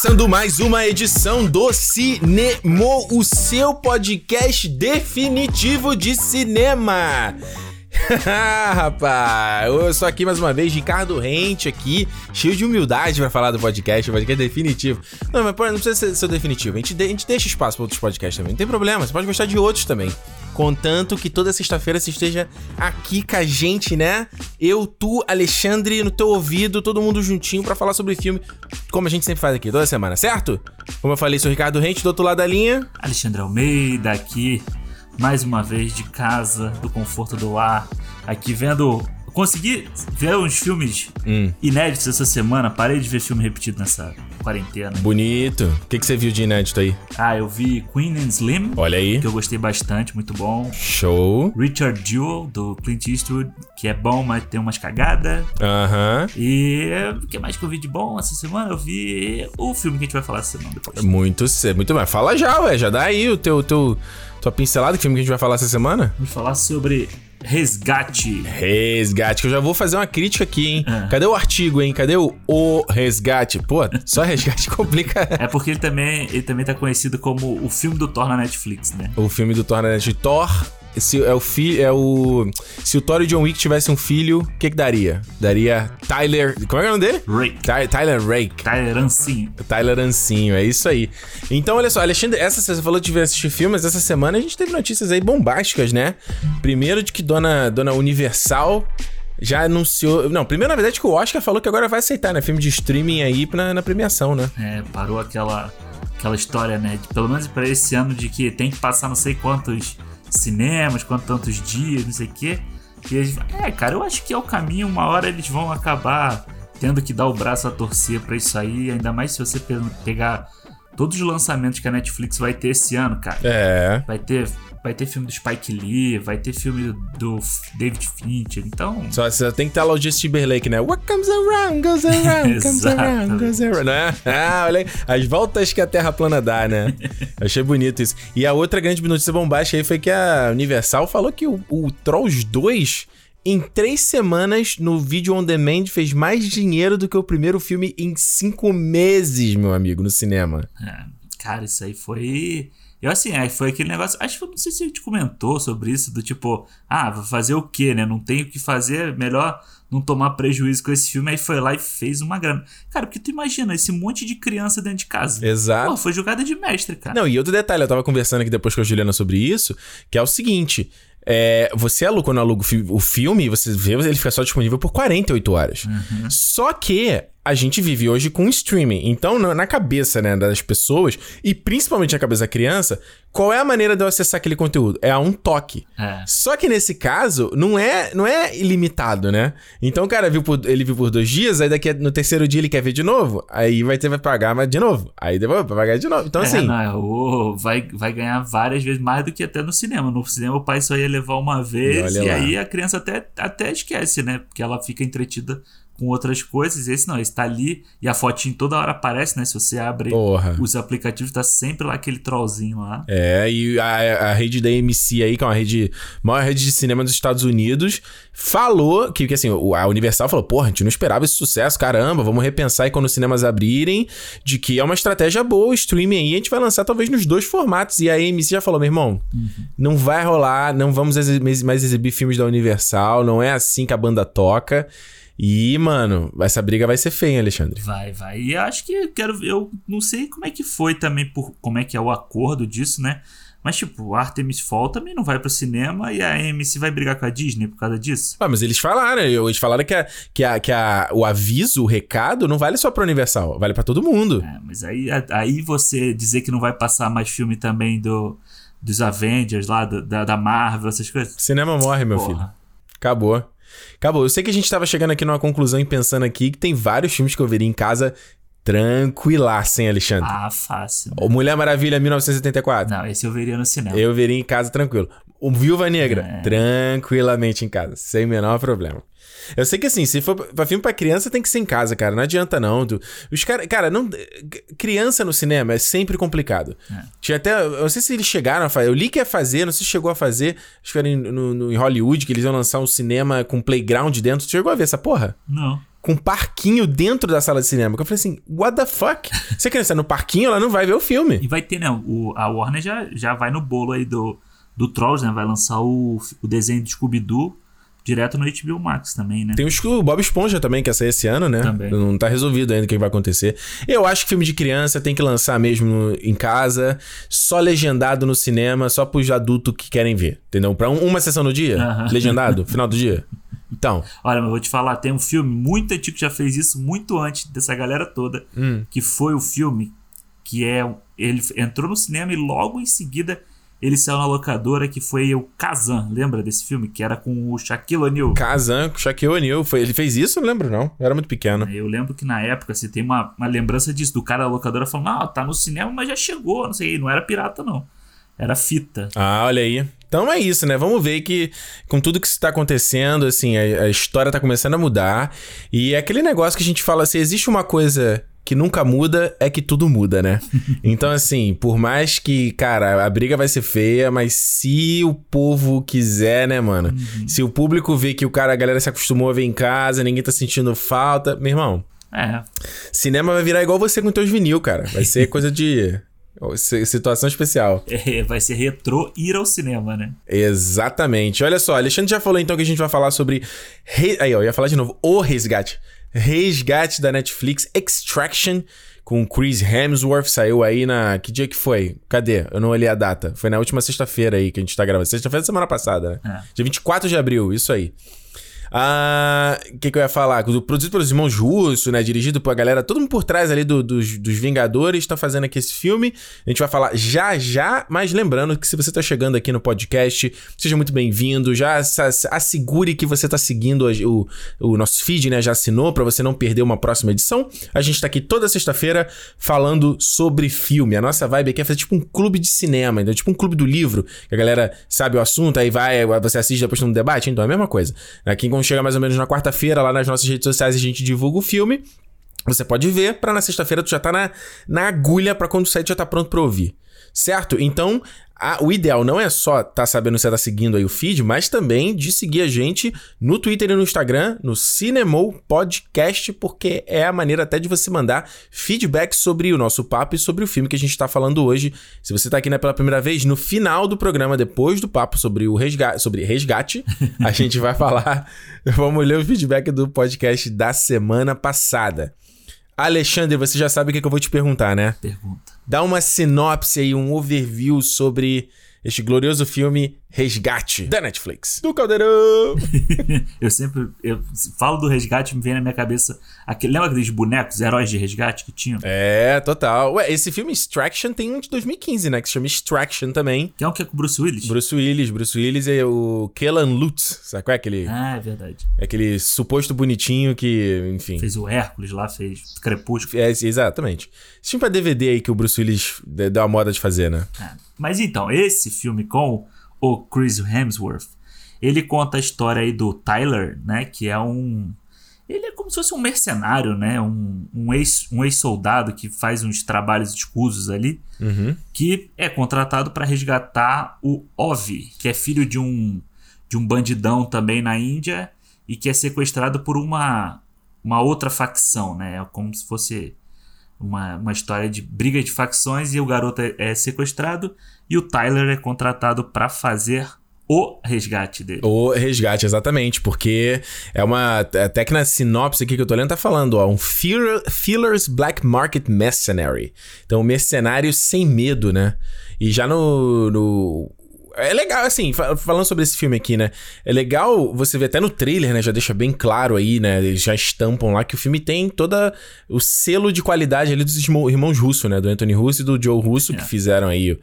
Começando mais uma edição do Cinemo, o seu podcast definitivo de cinema. Rapaz, eu sou aqui mais uma vez, Ricardo Rente aqui, cheio de humildade pra falar do podcast, o podcast definitivo. Não, mas não precisa ser, ser definitivo, a gente, de- a gente deixa espaço pra outros podcasts também, não tem problema, você pode gostar de outros também. Contanto que toda sexta-feira você esteja aqui com a gente, né? Eu, tu, Alexandre, no teu ouvido, todo mundo juntinho pra falar sobre filme, como a gente sempre faz aqui, toda semana, certo? Como eu falei, sou o Ricardo Rente, do outro lado da linha. Alexandre Almeida aqui, mais uma vez de casa, do conforto do ar, aqui vendo. Consegui ver uns filmes Hum. inéditos essa semana, parei de ver filme repetido nessa quarentena. Bonito. O que, que você viu de inédito aí? Ah, eu vi Queen and Slim, Olha aí. que eu gostei bastante, muito bom. Show. Richard Jewell, do Clint Eastwood, que é bom, mas tem umas cagadas. Aham. E o que mais que eu vi de bom essa semana? Eu vi o filme que a gente vai falar essa semana depois. Muito, muito bem. Fala já, ué. Já dá aí o teu, teu, tua pincelada, que filme que a gente vai falar essa semana? Vamos falar sobre Resgate. Resgate, que eu já vou fazer uma crítica aqui, hein? É. Cadê o artigo, hein? Cadê o, o resgate? Pô, só resgate complica É porque ele também, ele também tá conhecido como o filme do Thor na Netflix, né? o filme do Thor, né? De Thor. Se é o filho, é o se o Thor e o John Wick tivessem um filho, o que que daria? Daria Tyler, como é é o nome dele? Rake. Ty- Tyler Rake. Tyler Ancinho. Tyler Ancinho, é isso aí. Então, olha só, Alexandre, essa você falou de assistir filmes, essa semana a gente teve notícias aí bombásticas, né? Primeiro de que Dona, Dona Universal já anunciou. Não, primeiro, na verdade, que o Oscar falou que agora vai aceitar, né? Filme de streaming aí na, na premiação, né? É, parou aquela, aquela história, né? De, pelo menos pra esse ano de que tem que passar não sei quantos cinemas, quantos tantos dias, não sei o quê. E eles, é, cara, eu acho que é o caminho. Uma hora eles vão acabar tendo que dar o braço a torcer pra isso aí. Ainda mais se você pe- pegar todos os lançamentos que a Netflix vai ter esse ano, cara. É. Vai ter, vai ter filme do Spike Lee, vai ter filme do F- David Fincher. Então, Só você tem que estar lá o Justin Timberlake, né? What comes around, goes around, comes around, goes around. Né? Ah, olha aí. As voltas que a Terra plana dá, né? Achei bonito isso. E a outra grande notícia bombástica aí foi que a Universal falou que o, o Trolls 2, em três semanas, no vídeo on demand, fez mais dinheiro do que o primeiro filme em cinco meses, meu amigo, no cinema. É, cara, isso aí foi. Eu assim, aí foi aquele negócio. Acho que eu não sei se a gente comentou sobre isso, do tipo, ah, vou fazer o quê, né? Não tenho o que fazer, melhor não tomar prejuízo com esse filme. Aí foi lá e fez uma grana. Cara, porque tu imagina esse monte de criança dentro de casa. Exato. Pô, foi jogada de mestre, cara. Não, e outro detalhe, eu tava conversando aqui depois com a Juliana sobre isso, que é o seguinte. é, você aluga, quando aluga o fi- o filme, você vê, ele fica só disponível por 48 horas. Só que a gente vive hoje com streaming. Então, na cabeça né, das pessoas, e principalmente na cabeça da criança, qual é a maneira de eu acessar aquele conteúdo? É a um toque. É. Só que nesse caso, não é, não é ilimitado, né? Então o cara viu por, ele viu por dois dias, aí daqui no terceiro dia ele quer ver de novo, aí vai ter vai pagar mas de novo. Aí depois vai pagar de novo. Então, É, assim. não, é, vai, vai ganhar várias vezes mais do que até no cinema. No cinema o pai só ia levar uma vez e lá. aí a criança até, até esquece, né? Porque ela fica entretida com outras coisas. Esse não, esse tá ali e a fotinho toda hora aparece, né? Se você abre Porra. os aplicativos, tá sempre lá aquele trollzinho lá. É, e a, a rede da AMC aí, que é uma rede, maior rede de cinema dos Estados Unidos, falou que, que assim, o- a Universal falou, porra, a gente não esperava esse sucesso, caramba, vamos repensar aí quando os cinemas abrirem, de que é uma estratégia boa o streaming aí, a gente vai lançar talvez nos dois formatos, e a AMC já falou, meu irmão, não vai rolar, não vamos mais exibir filmes da Universal, não é assim que a banda toca, e, mano, essa briga vai ser feia, hein, Alexandre? Vai, vai. E acho que eu quero. Eu não sei como é que foi também, por como é que é o acordo disso, né? Mas, tipo, o Artemis Fall também não vai pro cinema e a AMC vai brigar com a Disney por causa disso. Ah, mas eles falaram, eles falaram que, a, que, a, que a, o aviso, o recado, não vale só pra Universal, vale pra todo mundo. É, mas aí, aí você dizer que não vai passar mais filme também do, dos Avengers lá, do- da, da Marvel, essas coisas. Cinema morre, meu filho. Porra. Acabou. Acabou. Eu sei que a gente tava chegando aqui numa conclusão e pensando aqui que tem vários filmes que eu veria em casa tranquilaço, hein, Alexandre? Ah, fácil. né? O Mulher Maravilha 1974. Não, esse eu veria no cinema. Eu veria em casa tranquilo. O Viúva Negra, É. tranquilamente em casa, sem o menor problema. Eu sei que assim, se for pra filme pra criança, tem que ser em casa, cara. Não adianta não. Os cara, cara, não, criança no cinema é sempre complicado. É. Tinha até, eu não sei se eles chegaram a fazer. Eu li que ia fazer, não sei se chegou a fazer. Acho que era em, no, no- em Hollywood que eles iam lançar um cinema com playground dentro. Tu chegou a ver essa porra? Não. com parquinho dentro da sala de cinema. Que eu falei assim, what the fuck? Se a criança no parquinho, ela não vai ver o filme. E vai ter, né? O, a Warner já, já vai no bolo aí do, do Trolls, né? Vai lançar o, o desenho do Scooby-Doo direto no HBO Max também, né? Tem o Bob Esponja também, que ia sair esse ano, né? Também. Não tá resolvido ainda o que vai acontecer. Eu acho que filme de criança tem que lançar mesmo em casa, só legendado no cinema, só pros adultos que querem ver, entendeu? Pra um- uma sessão no dia, Aham. legendado, final do dia. Então, Olha, mas vou te falar, tem um filme muito antigo que já fez isso muito antes dessa galera toda, Hum. que foi o filme que é ele entrou no cinema e logo em seguida ele saiu na locadora que foi o Kazan. Lembra desse filme que era com o Shaquille O'Neal? Kazan, Shaquille O'Neal, foi- ele fez isso? Eu não lembro não, eu era muito pequeno. Eu lembro que na época você tem uma, uma lembrança disso, do cara da locadora falando, ah, tá no cinema, mas já chegou, não sei, não era pirata não. Era fita. Ah, olha aí. Então é isso, né? Vamos ver que com tudo que está acontecendo, assim, a, a história tá começando a mudar. E é aquele negócio que a gente fala assim: existe uma coisa que nunca muda, é que tudo muda, né? Então, assim, por mais que, cara, a briga vai ser feia, mas se o povo quiser, né, mano? Se o público vê que o cara, a galera se acostumou a ver em casa, ninguém tá sentindo falta, meu irmão, É, cinema vai virar igual você com teus vinil, cara. Vai ser coisa de. Situação especial. é, vai ser retrô ir ao cinema, né? Exatamente. Olha só, Alexandre já falou então que a gente vai falar sobre. Re... Aí, ó, eu ia falar de novo. O resgate. Resgate da Netflix, Extraction, com Chris Hemsworth. Saiu aí na. Que dia que foi? Cadê? Eu não olhei a data. Foi na última sexta-feira aí que a gente tá gravando. Sexta-feira da semana passada, né? É. Dia 24 de abril, isso aí. Ah, o que, que eu ia falar? Do- Produzido pelos irmãos Russo, né? Dirigido por a galera, todo mundo por trás ali do- dos, dos Vingadores, tá fazendo aqui esse filme. A gente vai falar já já, mas lembrando que se você tá chegando aqui no podcast, seja muito bem-vindo. Já ass- assegure que você tá seguindo o, o nosso feed, né? Já assinou pra você não perder uma próxima edição. A gente tá aqui toda sexta-feira falando sobre filme. A nossa vibe aqui é fazer tipo um clube de cinema, então tipo um clube do livro, que a galera sabe o assunto, aí vai, você assiste depois no debate, então é a mesma coisa. Aqui chega mais ou menos na quarta-feira, lá nas nossas redes sociais a gente divulga o filme. Você pode ver pra na sexta-feira tu já tá na, na agulha pra quando sair tu já tá pronto pra ouvir. Certo? Então, a- o ideal não é só tá sabendo se você tá seguindo aí o feed, mas também de seguir a gente no Twitter e no Instagram, no Cinemou Podcast, porque é a maneira até de você mandar feedback sobre o nosso papo e sobre o filme que a gente tá falando hoje. Se você tá aqui né, pela primeira vez, no final do programa, depois do papo sobre o resgate, sobre resgate a gente vai falar. Vamos ler o feedback do podcast da semana passada. Alexandre, você já sabe o que, que eu vou te perguntar, né? Pergunta. Dá uma sinopse aí, um overview sobre este glorioso filme Resgate da Netflix. Do Caldeirão! eu sempre eu falo do resgate, me vem na minha cabeça aquele, lembra aqueles bonecos, heróis de resgate que tinham? é, total. Ué, esse filme Extraction tem um de 2015, né? Que se chama Extraction também. Que é um que é com o Bruce Willis? Bruce Willis, Bruce Willis e o Kellan Lutz, sabe qual é aquele, Ah, é verdade. aquele suposto bonitinho que, enfim... Fez o Hércules lá, fez Crepúsculo. É, exatamente. Esse filme pra DVD aí que o Bruce Willis deu uma moda de fazer, né? É. Mas então, esse filme com o Chris Hemsworth, ele conta a história aí do Tyler, né? Que é um. Ele é como se fosse um mercenário, né? Um, um ex- um ex-soldado que faz uns trabalhos escusos ali. Uhum. que é contratado para resgatar o Ovi, que é filho de um de um bandidão também na Índia e que é sequestrado por uma uma outra facção, né? É como se fosse uma, uma história de briga de facções e o garoto é, é sequestrado e o Tyler é contratado para fazer o resgate dele. O resgate, exatamente, porque é uma. Até que na sinopse aqui que eu tô lendo tá falando, ó, um Feelers Black Market Mercenary. Então, mercenário sem medo, né? E já no. no é legal, assim, fa- falando sobre esse filme aqui, né? É legal você ver até no trailer, né? Já deixa bem claro aí, né? Eles já estampam lá que o filme tem toda o selo de qualidade ali dos irmão- irmãos Russo, né? Do Anthony Russo e do Joe Russo, que É. fizeram aí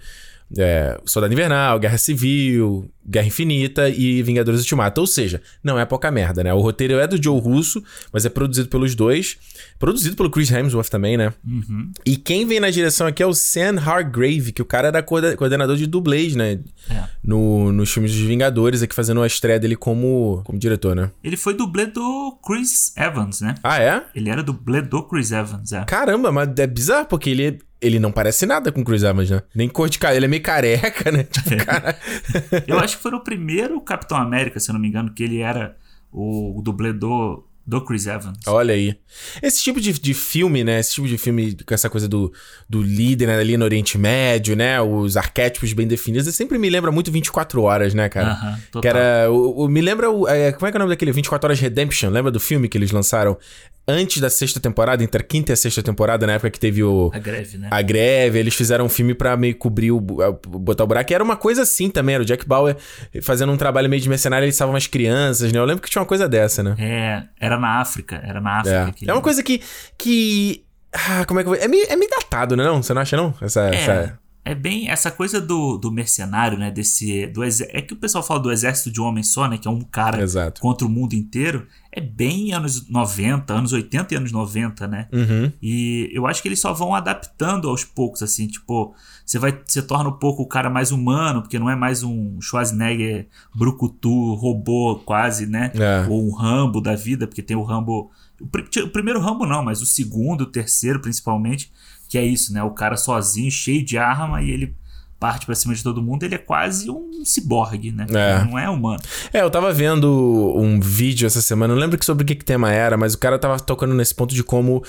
é, Soldado Invernal, Guerra Civil, Guerra Infinita e Vingadores Ultimato. Ou seja, não é pouca merda, né? O roteiro é do Joe Russo, mas é produzido pelos dois. Produzido pelo Chris Hemsworth também, né? Uhum. E quem vem na direção aqui é o Sam Hargrave, que o cara era coorde- coordenador de dublês, né? É. No, nos filmes dos Vingadores, aqui fazendo a estreia dele como, como diretor, né? Ele foi dublê do Chris Evans, né? Ah, é? Ele era dublê do Chris Evans, é. Caramba, mas é bizarro, porque ele, ele não parece nada com o Chris Evans, né? Nem cor de cara, ele é meio careca, né? Tipo, cara... Eu acho que foi no primeiro Capitão América, se eu não me engano, que ele era o, o dublê do, Chris Evans. Olha aí. Esse tipo de, de filme, né? Esse tipo de filme com essa coisa do, do líder né? ali no Oriente Médio, né? Os arquétipos bem definidos. Sempre me lembra muito 24 Horas, né, cara? Aham, total. Que era. O, o- me lembra. O, é, como é que é o nome daquele 24 Horas Redemption? Lembra do filme que eles lançaram antes da sexta temporada, entre a quinta e a sexta temporada, na época que teve o. A greve, né? A greve, eles fizeram um filme pra meio cobrir o. botar o buraco. E era uma coisa assim também, era o Jack Bauer fazendo um trabalho meio de mercenário, eles salvam as crianças, né? Eu lembro que tinha uma coisa dessa, né? É, era na África, era na África. que É. é uma coisa que. que ah, como é que eu vou. É meio, é meio datado, né? Não? Você não acha, não? Essa. É, essa- é bem essa coisa do, do mercenário, né? Desse. Do é que o pessoal fala do exército de um homem só, né? Que é um cara Exato. contra o mundo inteiro. É bem anos 90, anos 80 e anos 90, né? Uhum. E eu acho que eles só vão adaptando aos poucos, assim, tipo, você vai, você torna um pouco o cara mais humano, porque não é mais um Schwarzenegger brucutu, robô quase, né? É. Ou um Rambo da vida, porque tem o Rambo, o, pri- o primeiro Rambo não, mas o segundo, o terceiro principalmente, que é isso, né? O cara sozinho, cheio de arma e ele parte pra cima de todo mundo, ele é quase um ciborgue, né? É. Não é humano. É, eu tava vendo um vídeo essa semana, não lembro sobre que, que tema era, mas o cara tava tocando nesse ponto de como.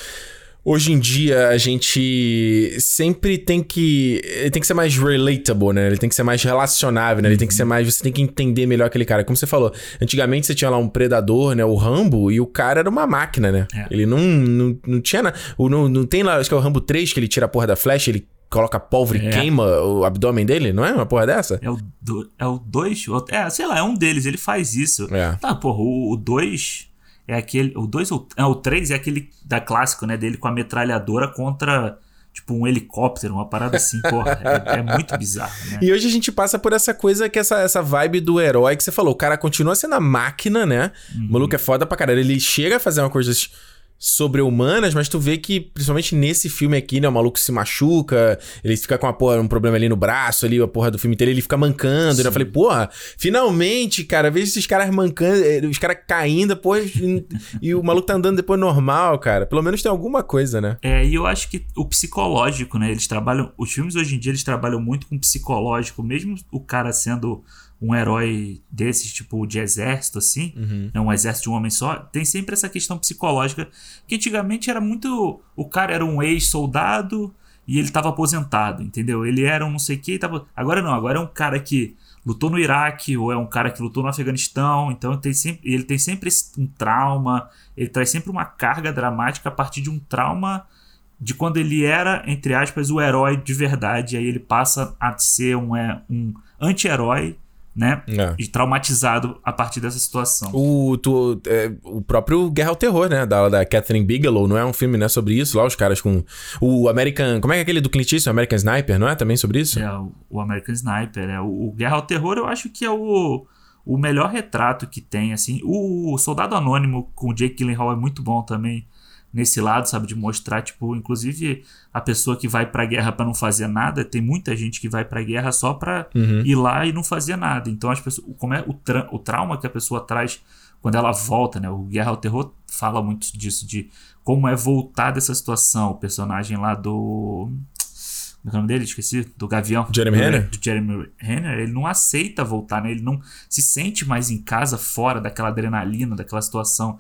Hoje em dia a gente sempre tem que. Ele tem que ser mais relatable, né? Ele tem que ser mais relacionável, né? Ele tem que ser mais. Você tem que entender melhor aquele cara. Como você falou, antigamente você tinha lá um predador, né? O Rambo, e o cara era uma máquina, né? É. Ele não, não, não tinha. Na, o, não, não tem lá, acho que é o Rambo 3 que ele tira a porra da flecha, ele coloca pólvora e É. queima o abdômen dele, não é? Uma porra dessa? É o 2, do, é o dois, é, sei lá, é um deles, ele faz isso. É. Tá, porra, o 2 é aquele. O 2 ou. É, o 3 é aquele da clássico, né? Dele com a metralhadora contra, tipo, um helicóptero, uma parada assim, porra. É, é muito bizarro, né? E hoje a gente passa por essa coisa que essa, essa vibe do herói que você falou. O cara continua sendo a máquina, né? O maluco é foda pra caralho. Ele chega a fazer uma coisas sobre-humanas, mas tu vê que, principalmente nesse filme aqui, né? O maluco se machuca, ele fica com uma porra, um problema ali no braço, ali, a porra do filme inteiro, ele fica mancando. né? Eu falei, porra, finalmente, cara, vejo esses caras mancando, eh, os caras caindo depois e, e o maluco tá andando depois normal, cara. Pelo menos tem alguma coisa, né? É, e eu acho que o psicológico, né? Eles trabalham. Os filmes hoje em dia eles trabalham muito com o psicológico, mesmo o cara sendo um herói desses, tipo, de exército, assim, né, um exército de um homem só, tem sempre essa questão psicológica, que antigamente era muito. O cara era um ex-soldado e ele tava aposentado, entendeu? Ele era um não sei o que, tava. Agora não, agora é um cara que lutou no Iraque, ou é um cara que lutou no Afeganistão, então tem sempre, ele tem sempre um trauma, ele traz sempre uma carga dramática a partir de um trauma de quando ele era, entre aspas, o herói de verdade. Aí ele passa a ser um, é, um anti-herói, né? É. E traumatizado a partir dessa situação. O, tu, é, o próprio Guerra ao Terror, né? Da, da Catherine Bigelow, não é um filme, né? Sobre isso, lá os caras com. O American. Como é que é aquele do Clint Eastwood? American Sniper, não é? Também sobre isso? É, o, o American Sniper. É, o, o Guerra ao Terror eu acho que é o, o melhor retrato que tem, assim. O, Soldado Anônimo com o Jake Gyllenhaal é muito bom também nesse lado, sabe? De mostrar, tipo, inclusive a pessoa que vai pra guerra pra não fazer nada. Tem muita gente que vai pra guerra só pra Uhum. ir lá e não fazer nada. Então as pessoas, como é o, tra- o trauma que a pessoa traz quando ela volta, né? O Guerra ao Terror fala muito disso, de como é voltar dessa situação. O personagem lá do. Como é é o nome dele? Esqueci. Do Gavião. Jeremy do, Renner? Do Jeremy Renner. Ele não aceita voltar, né? Ele não se sente mais em casa, fora daquela adrenalina, daquela situação.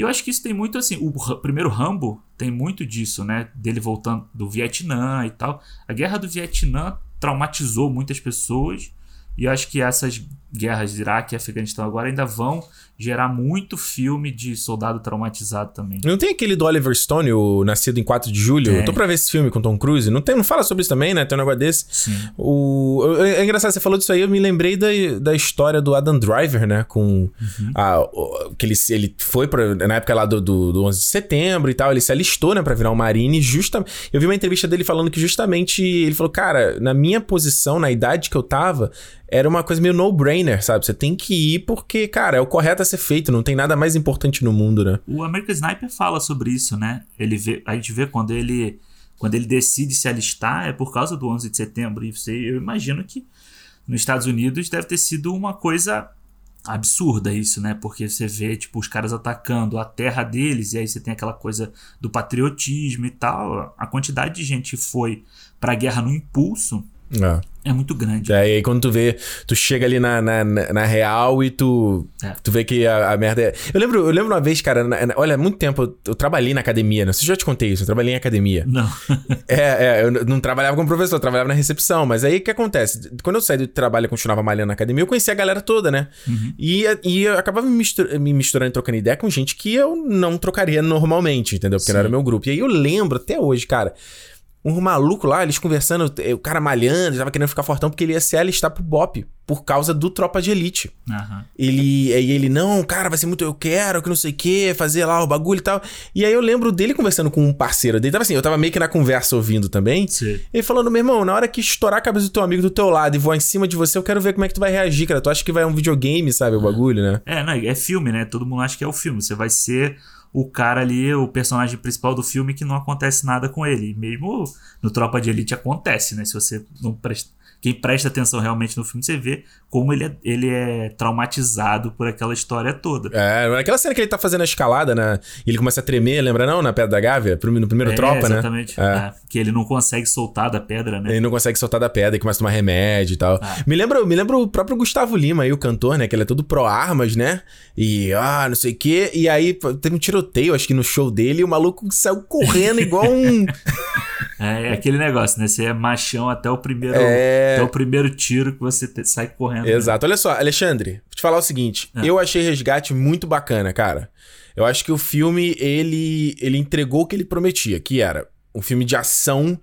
E eu acho que isso tem muito assim. O primeiro Rambo tem muito disso, né? Dele voltando do Vietnã e tal. A guerra do Vietnã traumatizou muitas pessoas. E eu acho que essas guerras de Iraque e Afeganistão agora ainda vão gerar muito filme de soldado traumatizado também. Não tem aquele do Oliver Stone, o Nascido em 4 de Julho? Tem. Eu tô pra ver esse filme com Tom Cruise. Não, tem, não fala sobre isso também, né? Tem um negócio desse. Sim. O, é engraçado, você falou disso aí, eu me lembrei da, da história do Adam Driver, né? Com a, o- que ele, ele foi pra, na época lá do, do, do 11 de setembro e tal, ele se alistou, né, pra virar um marine. Justa, eu vi uma entrevista dele falando que justamente ele falou, cara, na minha posição, na idade que eu tava, era uma coisa meio no-brainer, sabe? Você tem que ir porque, cara, é o correto a ser feito, não tem nada mais importante no mundo, né? O American Sniper fala sobre isso, né? Ele vê, a gente vê quando ele quando ele decide se alistar é por causa do 11 de setembro. E você, eu imagino que nos Estados Unidos deve ter sido uma coisa absurda isso, né? Porque você vê tipo os caras atacando a terra deles e aí você tem aquela coisa do patriotismo e tal. A quantidade de gente foi pra guerra no impulso É. É muito grande. É, e aí quando tu vê, tu chega ali na, na, na- real e tu, É. tu vê que a, a merda é. Eu lembro, eu lembro uma vez, cara, na- na- olha, há muito tempo eu, eu trabalhei na academia, se eu já te contei isso, eu trabalhei em academia. Não. É, é, eu não trabalhava como professor, eu trabalhava na recepção. Mas aí o que acontece? Quando eu saí do trabalho e continuava malhando na academia, eu conhecia a galera toda, né? E, e eu acabava me, mistur- me misturando e trocando ideia com gente que eu não trocaria normalmente, entendeu? Porque não era meu grupo. E aí eu lembro até hoje, cara. Um maluco lá, eles conversando, o cara malhando, ele tava querendo ficar fortão porque ele ia se alistar pro BOP por causa do Tropa de Elite. Aham. Ele, aí ele, não, cara, vai ser muito, eu quero, que não sei o que, fazer lá o bagulho e tal. E aí eu lembro dele conversando com um parceiro dele, tava assim, eu tava meio que na conversa ouvindo também. Sim. Ele falando, meu irmão, na hora que estourar a cabeça do teu amigo do teu lado e voar em cima de você, eu quero ver como é que tu vai reagir, cara. Tu acha que vai um videogame, sabe, o bagulho, né? É, não, é filme, né? Todo mundo acha que é o filme. Você vai ser o cara ali, o personagem principal do filme que não acontece nada com ele. Mesmo no Tropa de Elite acontece, né? Se você não presta. Quem presta atenção realmente no filme, você vê como ele é, ele é traumatizado por aquela história toda. É, naquela cena que ele tá fazendo a escalada, né? E ele começa a tremer, lembra não? Na Pedra da Gávea, no primeiro É, tropa, né? exatamente. É. É, que ele não consegue soltar da pedra, né? Ele não consegue soltar da pedra e começa a tomar remédio e tal. Ah. Me, lembra, me lembra o próprio Gustavo Lima aí, o cantor, né? Que ele é todo pró-armas, né? E, ah, não sei o quê. E aí teve um tiroteio, acho que no show dele, e o maluco saiu correndo igual um. É, é aquele negócio, né? Você é machão até o primeiro, É. até o primeiro tiro que você te- sai correndo. né? Exato. Olha só, Alexandre, vou te falar o seguinte. É. Eu achei Resgate muito bacana, cara. Eu acho que o filme, ele, ele entregou o que ele prometia, que era um filme de ação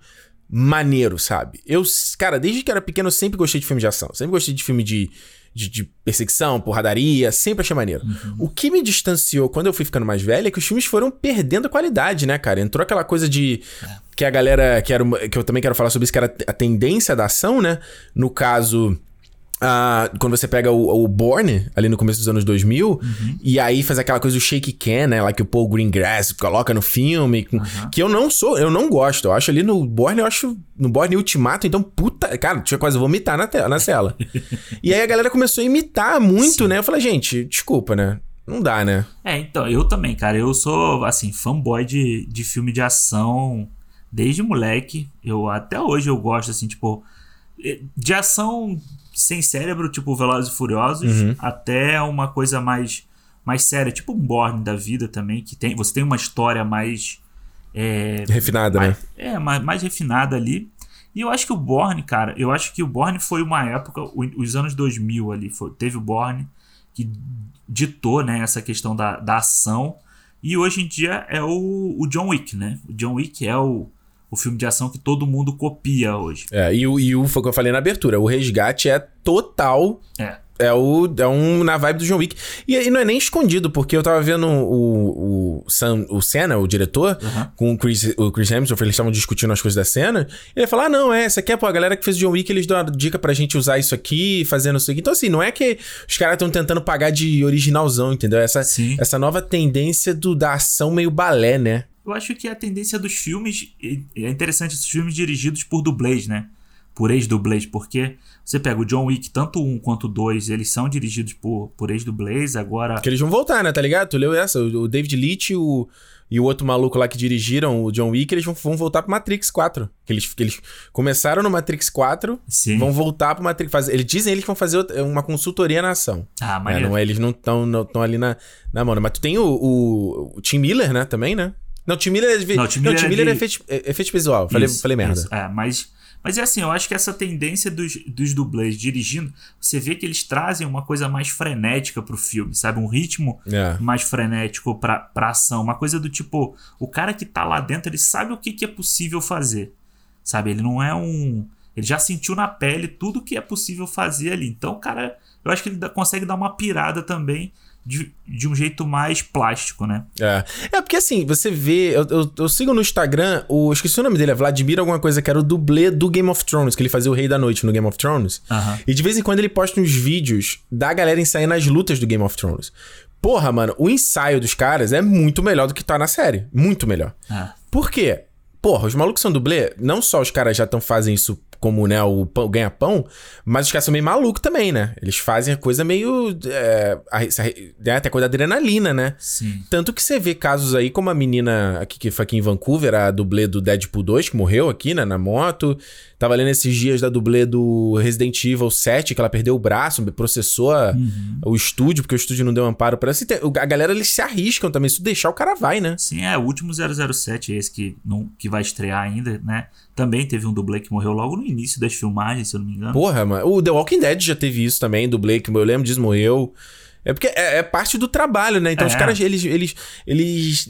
maneiro, sabe? Eu, cara, desde que era pequeno, eu sempre gostei de filme de ação. Sempre gostei de filme de, de, de perseguição, porradaria, sempre achei maneiro. O que me distanciou quando eu fui ficando mais velho é que os filmes foram perdendo qualidade, né, cara? Entrou aquela coisa de. Que a galera. Que, era, que eu também quero falar sobre isso, que era a tendência da ação, né? No caso. Quando você pega o, o Born, ali no começo dos anos 2000, e aí faz aquela coisa do shake can, né? Lá que o Paul Greengrass coloca no filme, com- que eu não sou, eu não gosto. Eu acho ali no Born, eu acho no Born Ultimato, então puta, cara, tinha quase vomitar na, te- na cela. e aí a galera começou a imitar muito, né? Eu falei, gente, desculpa, né? Não dá, né? É, então, eu também, cara. Eu sou, assim, fanboy de, de filme de ação desde moleque. Eu até hoje eu gosto, assim, tipo, de ação sem cérebro, tipo Velozes e Furiosos, até uma coisa mais mais séria, tipo um Born da vida também, que tem, você tem uma história mais é, Refinada, né? mais, é, mais, mais refinada ali. E eu acho que o Borne, cara, eu acho que o Borne foi uma época, os anos 2000 ali, foi, teve o Borne que ditou, né, essa questão da, da ação. E hoje em dia é o, o John Wick, né? O John Wick é o, o filme de ação que todo mundo copia hoje. É, e, o- e o foi o que eu falei na abertura. O resgate é total. É. É, o, é um na vibe do John Wick. E, e não é nem escondido, porque eu tava vendo o, o, Sam, o Senna, o diretor, Aham. com o Chris, o Chris Hemsworth, eles estavam discutindo as coisas da cena. E ele falou: Ah, não, é, essa aqui é, pô, a galera que fez o John Wick, eles dão a dica pra gente usar isso aqui, fazendo isso aqui. Então, assim, não é que os caras estão tentando pagar de originalzão, entendeu? Essa, Sim. essa nova tendência do, da ação meio balé, né? Eu acho que a tendência dos filmes. É interessante esses filmes dirigidos por dublês, né? Por ex-dublês, porque você pega o John Wick, tanto um quanto dois, eles são dirigidos por, por ex-dublês, agora. Porque eles vão voltar, né? Tá ligado? Tu leu essa? O David Leitch e o, e o outro maluco lá que dirigiram o John Wick, eles vão, vão voltar pro Matrix 4. Que eles, que eles começaram no Matrix 4, Sim. vão voltar pro Matrix. Fazer, eles dizem eles que vão fazer uma consultoria na ação. Ah, É, maneiro. não é, eles não estão não tão ali na, na mão. né? Mas tu tem o, o, o Tim Miller, né? Também, né? Não, Tim Miller é, de, Não, não, o Tim Miller é Miller é, de- efeito, é efeito visual. Falei, Isso, falei merda. isso. É, mas, mas é assim, eu acho que essa tendência dos, dos dublês dirigindo, você vê que eles trazem uma coisa mais frenética pro filme, sabe? Um ritmo É. mais frenético pra, pra ação. Uma coisa do tipo, o cara que tá lá dentro, ele sabe o que, que é possível fazer. Sabe? Ele não é um. Ele já sentiu na pele tudo que é possível fazer ali. Então, o cara, eu acho que ele consegue dar uma pirada também de, de um jeito mais plástico, né? É. é, porque assim, você vê. Eu, eu, eu sigo no Instagram, o, esqueci o nome dele, é Vladimir alguma coisa, que era o dublê do Game of Thrones, que ele fazia o Rei da Noite no Game of Thrones. E de vez em quando ele posta uns vídeos da galera ensaiando as lutas do Game of Thrones. Porra, mano, o ensaio dos caras é muito melhor do que tá na série. Muito melhor. É. Por quê? Porra, os malucos são dublê, não só os caras já tão fazem isso como, né, o, pão- o ganha-pão, mas os caras são meio malucos também, né? Eles fazem a coisa meio. É, a, a, até coisa da adrenalina, né? Sim. Tanto que você vê casos aí, como a menina aqui, que foi aqui em Vancouver, a dublê do Deadpool 2, que morreu aqui, né, na moto. Tava lendo esses dias da dublê do Resident Evil 7, que ela perdeu o braço, processou a- o estúdio, porque o estúdio não deu amparo pra ela. Assim, A galera, eles se arriscam também. Se tu deixar, o cara vai, né? Sim, é, o último 007, esse que, não, que vai estrear ainda, né? Também teve um dublê que morreu logo no início das filmagens, se eu não me engano. Porra, mano. O The Walking Dead já teve isso também, do Blake, eu lembro disso, morreu. É porque é, é parte do trabalho, né? Então É. os caras, eles, eles, eles.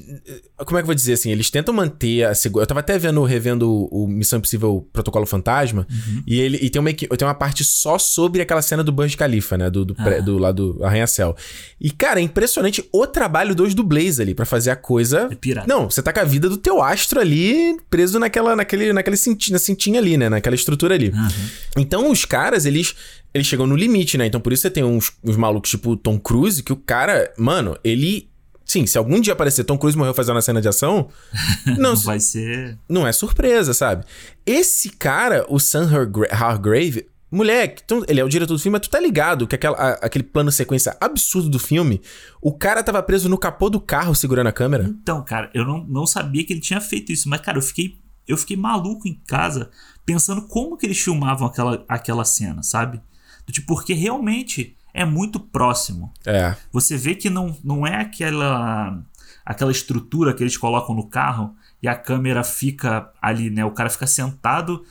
Como é que eu vou dizer assim? Eles tentam manter a segurança. Eu tava até vendo, revendo o, o Missão Impossível Protocolo Fantasma. E ele e tem uma, tem uma parte só sobre aquela cena do Burj Khalifa, né? Do, do, pré- Ah. do lado do arranha-céu. E, cara, é impressionante o trabalho dos dublês ali pra fazer a coisa. É pirata. Não, você tá com a vida do teu astro ali preso naquela, naquele, naquele cinti, na cintinha ali, né? Naquela estrutura ali. Aham. Então os caras, eles, eles chegam no limite, né? Então por isso você tem uns, uns malucos tipo Tom Cruise, que o cara, mano, ele. Sim, se algum dia aparecer Tom Cruise morreu fazendo uma cena de ação, não, Não vai ser. não é surpresa, sabe? Esse cara, o Sam Hargra- Hargrave, moleque, tu- ele é o diretor do filme, mas tu tá ligado que aquela, a- aquele plano sequência absurdo do filme, o cara tava preso no capô do carro segurando a câmera. Então, cara, eu não, não sabia que ele tinha feito isso, mas, cara, eu fiquei, eu fiquei maluco em casa pensando como que eles filmavam aquela, aquela cena, sabe? Tipo, porque realmente é muito próximo. É. Você vê que não, não é aquela aquela estrutura que eles colocam no carro e a câmera fica ali, né? O cara fica sentado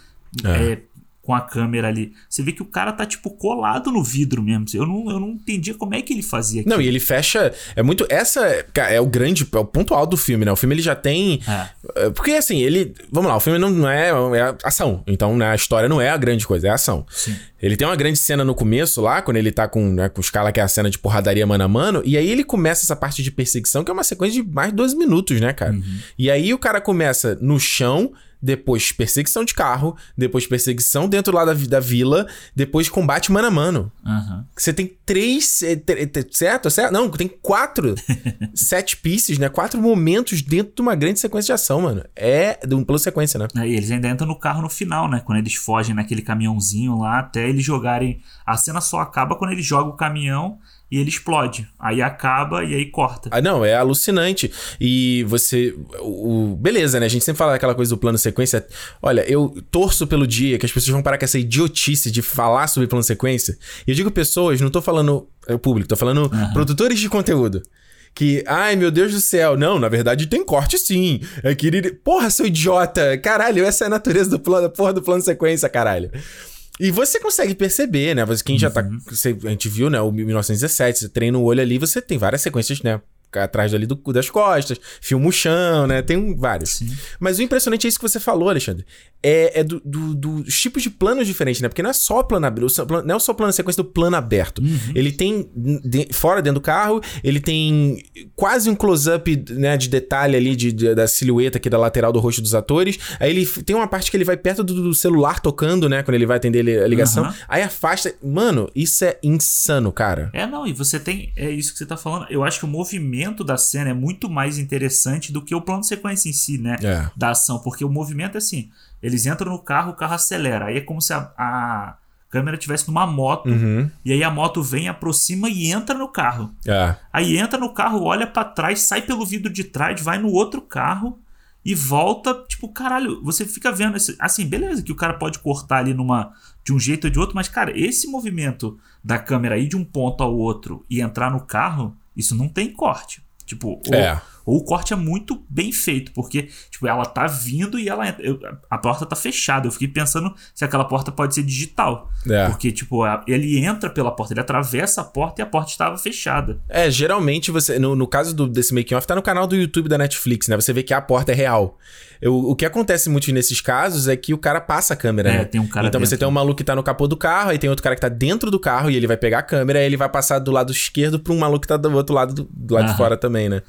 É. é, com a câmera ali. Você vê que o cara tá, tipo, colado no vidro mesmo. Eu não, eu não entendia como é que ele fazia aquilo. Não, e ele fecha. É muito. Essa cara, é o grande. É o ponto alto do filme, né? O filme ele já tem. É. é, Porque assim, ele. Vamos lá, o filme não, é, é ação. Então, né, a história não é a grande coisa, é ação. Sim. Ele tem uma grande cena no começo lá, quando ele tá com, né, com os caras, que é a cena de porradaria mano a mano. E aí ele começa essa parte de perseguição, que é uma sequência de mais de 12 minutos, né, cara? E aí o cara começa no chão. Depois perseguição de carro, depois perseguição dentro lá da, da vila, depois combate mano a mano. Aham. Você tem três. Certo? certo? Não, tem quatro set pieces, né? Quatro momentos dentro de uma grande sequência de ação, mano. É de um plano sequência, né? É, E eles ainda entram no carro no final, né? Quando eles fogem naquele caminhãozinho lá, até eles jogarem. A cena só acaba quando ele joga o caminhão e ele explode. Aí acaba e aí corta. Ah, não, é alucinante. E você. O, o- beleza, né? A gente sempre fala aquela coisa do plano sequência. Olha, eu torço pelo dia que as pessoas vão parar com essa idiotice de falar sobre plano sequência. E eu digo pessoas, não tô falando é o público, tô falando produtores de conteúdo. Que, ai meu Deus do céu, não, na verdade tem corte sim. É que. Porra, seu idiota! Caralho, essa é a natureza do plano, porra do plano sequência, caralho. E você consegue perceber, né? Quem já tá. Você, a gente viu, né? O 1917, você treina o olho ali, você tem várias sequências, né? Atrás ali do, das costas, filma o chão, né? Tem vários. Sim. Mas o impressionante é isso que você falou, Alexandre. É, é do, do- dos tipos de planos diferentes, né? Porque não é só plano aberto, não é só plano sequência do plano aberto. Ele tem de- fora dentro do carro, ele tem quase um close-up né, de detalhe ali de, de- da silhueta aqui da lateral do rosto dos atores. Aí ele tem uma parte que ele vai perto do, do celular tocando, né? Quando ele vai atender a ligação. Aham. Aí afasta. Mano, isso é insano, cara. É, não, e você tem. É isso que você tá falando. Eu acho que o movimento da cena é muito mais interessante do que o plano de sequência em si, né? É. Da ação. Porque o movimento é assim: eles entram no carro, o carro acelera. Aí é como se a, a câmera estivesse numa moto. Uhum. E aí a moto vem, aproxima e entra no carro. É. Aí entra no carro, olha pra trás, sai pelo vidro de trás, vai no outro carro e volta. Tipo, caralho, você fica vendo esse. Assim, beleza, que o cara pode cortar ali numa. De um jeito ou de outro, mas, cara, esse movimento da câmera ir de um ponto ao outro e entrar no carro, isso não tem corte. Tipo, ou, É. ou o corte é muito bem feito, porque, tipo, ela tá vindo e ela eu- a porta tá fechada. Eu fiquei pensando se aquela porta pode ser digital. É. Porque, tipo, ele entra pela porta, ele atravessa a porta e a porta estava fechada. É, geralmente você. No, no caso do, desse making off, tá no canal do YouTube da Netflix, né? Você vê que a porta é real. Eu- o que acontece muito nesses casos é que o cara passa a câmera, É, né? tem um cara Então você dentro. tem um maluco que tá no capô do carro, aí tem outro cara que tá dentro do carro e ele vai pegar a câmera, aí ele vai passar do lado esquerdo pra um maluco que tá do outro lado, do, do lado de Aham. fora também, né?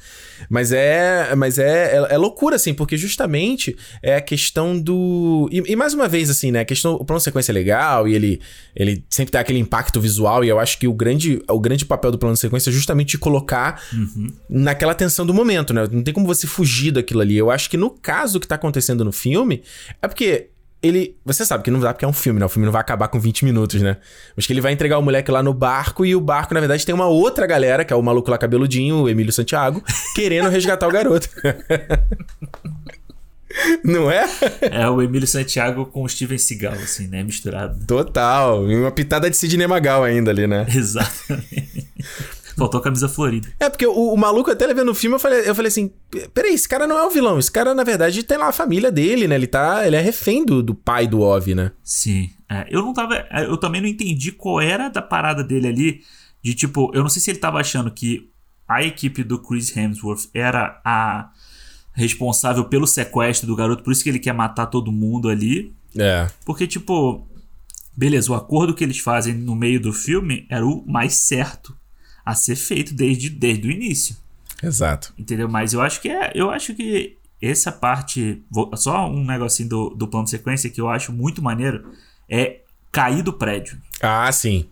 Mas é. Mas é, é, é loucura, assim, porque justamente é a questão do. E, e mais uma vez, assim, né? A questão. O plano sequência é legal e ele, ele sempre dá aquele impacto visual, e eu acho que o grande, o grande papel do plano sequência é justamente te colocar Uhum. naquela tensão do momento, né? Não tem como você fugir daquilo ali. Eu acho que no caso que tá acontecendo no filme, é porque ele. Você sabe que não dá porque é um filme, né? O filme não vai acabar com 20 minutos, né? Mas que ele vai entregar o moleque lá no barco e o barco, na verdade, tem uma outra galera, que é o maluco lá cabeludinho, o Emílio Santiago, querendo resgatar o garoto. Não é? É o Emílio Santiago com o Steven Seagal, assim, né? Misturado. Total. E uma pitada de Sidney Magal ainda ali, né? Exatamente. Faltou a camisa florida. É, porque o, o maluco, até vendo o filme, eu falei, eu falei assim: peraí, esse cara não é o vilão. Esse cara, na verdade, tem lá a família dele, né? Ele tá. Ele é refém do, do pai do Ov, né? Sim. É, eu não tava. é, Eu também não entendi qual era da parada dele ali. De tipo, eu não sei se ele tava achando que a equipe do Chris Hemsworth era a responsável pelo sequestro do garoto, por isso que ele quer matar todo mundo ali. É. Porque, tipo, beleza, o acordo que eles fazem no meio do filme era o mais certo a ser feito desde, desde o início. Exato. Entendeu? Mas eu acho que é. Eu acho que essa parte. vou- Só um negocinho do, do plano de sequência que eu acho muito maneiro é cair do prédio. Ah, sim.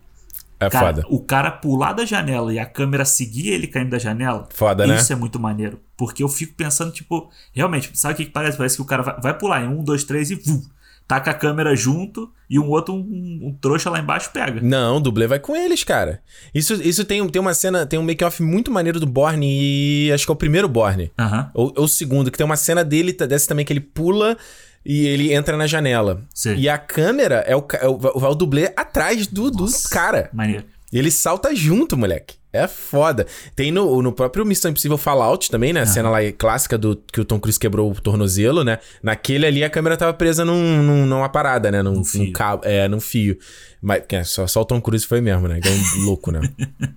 É Cara, foda. o cara pular da janela e a câmera seguir ele caindo da janela. Foda, né? Isso é muito maneiro. Porque eu fico pensando, tipo, realmente, sabe o que, que parece? Parece que o cara vai, vai pular em um, dois, três e vum, taca a câmera junto e um outro, um, um trouxa lá embaixo pega. Não, o dublê vai com eles, cara. Isso, isso tem, tem uma cena, tem um make-off muito maneiro do Borne e acho que é o primeiro Borne. Aham. Ou, ou o segundo, que tem uma cena dele, dessa também, que ele pula e ele entra na janela. Sim. E a câmera é o, é o, vai o dublê atrás do, do Nossa. cara. Maneiro. E ele salta junto, moleque. É foda. Tem no, no próprio Missão Impossível Fallout também, né? A cena lá clássica do que o Tom Cruise quebrou o tornozelo, né? Naquele ali a câmera tava presa num, num- numa parada, né? Num, num fio. cabo. É, num fio. Mas é, só, só o Tom Cruise foi mesmo, né? Igual um louco, né?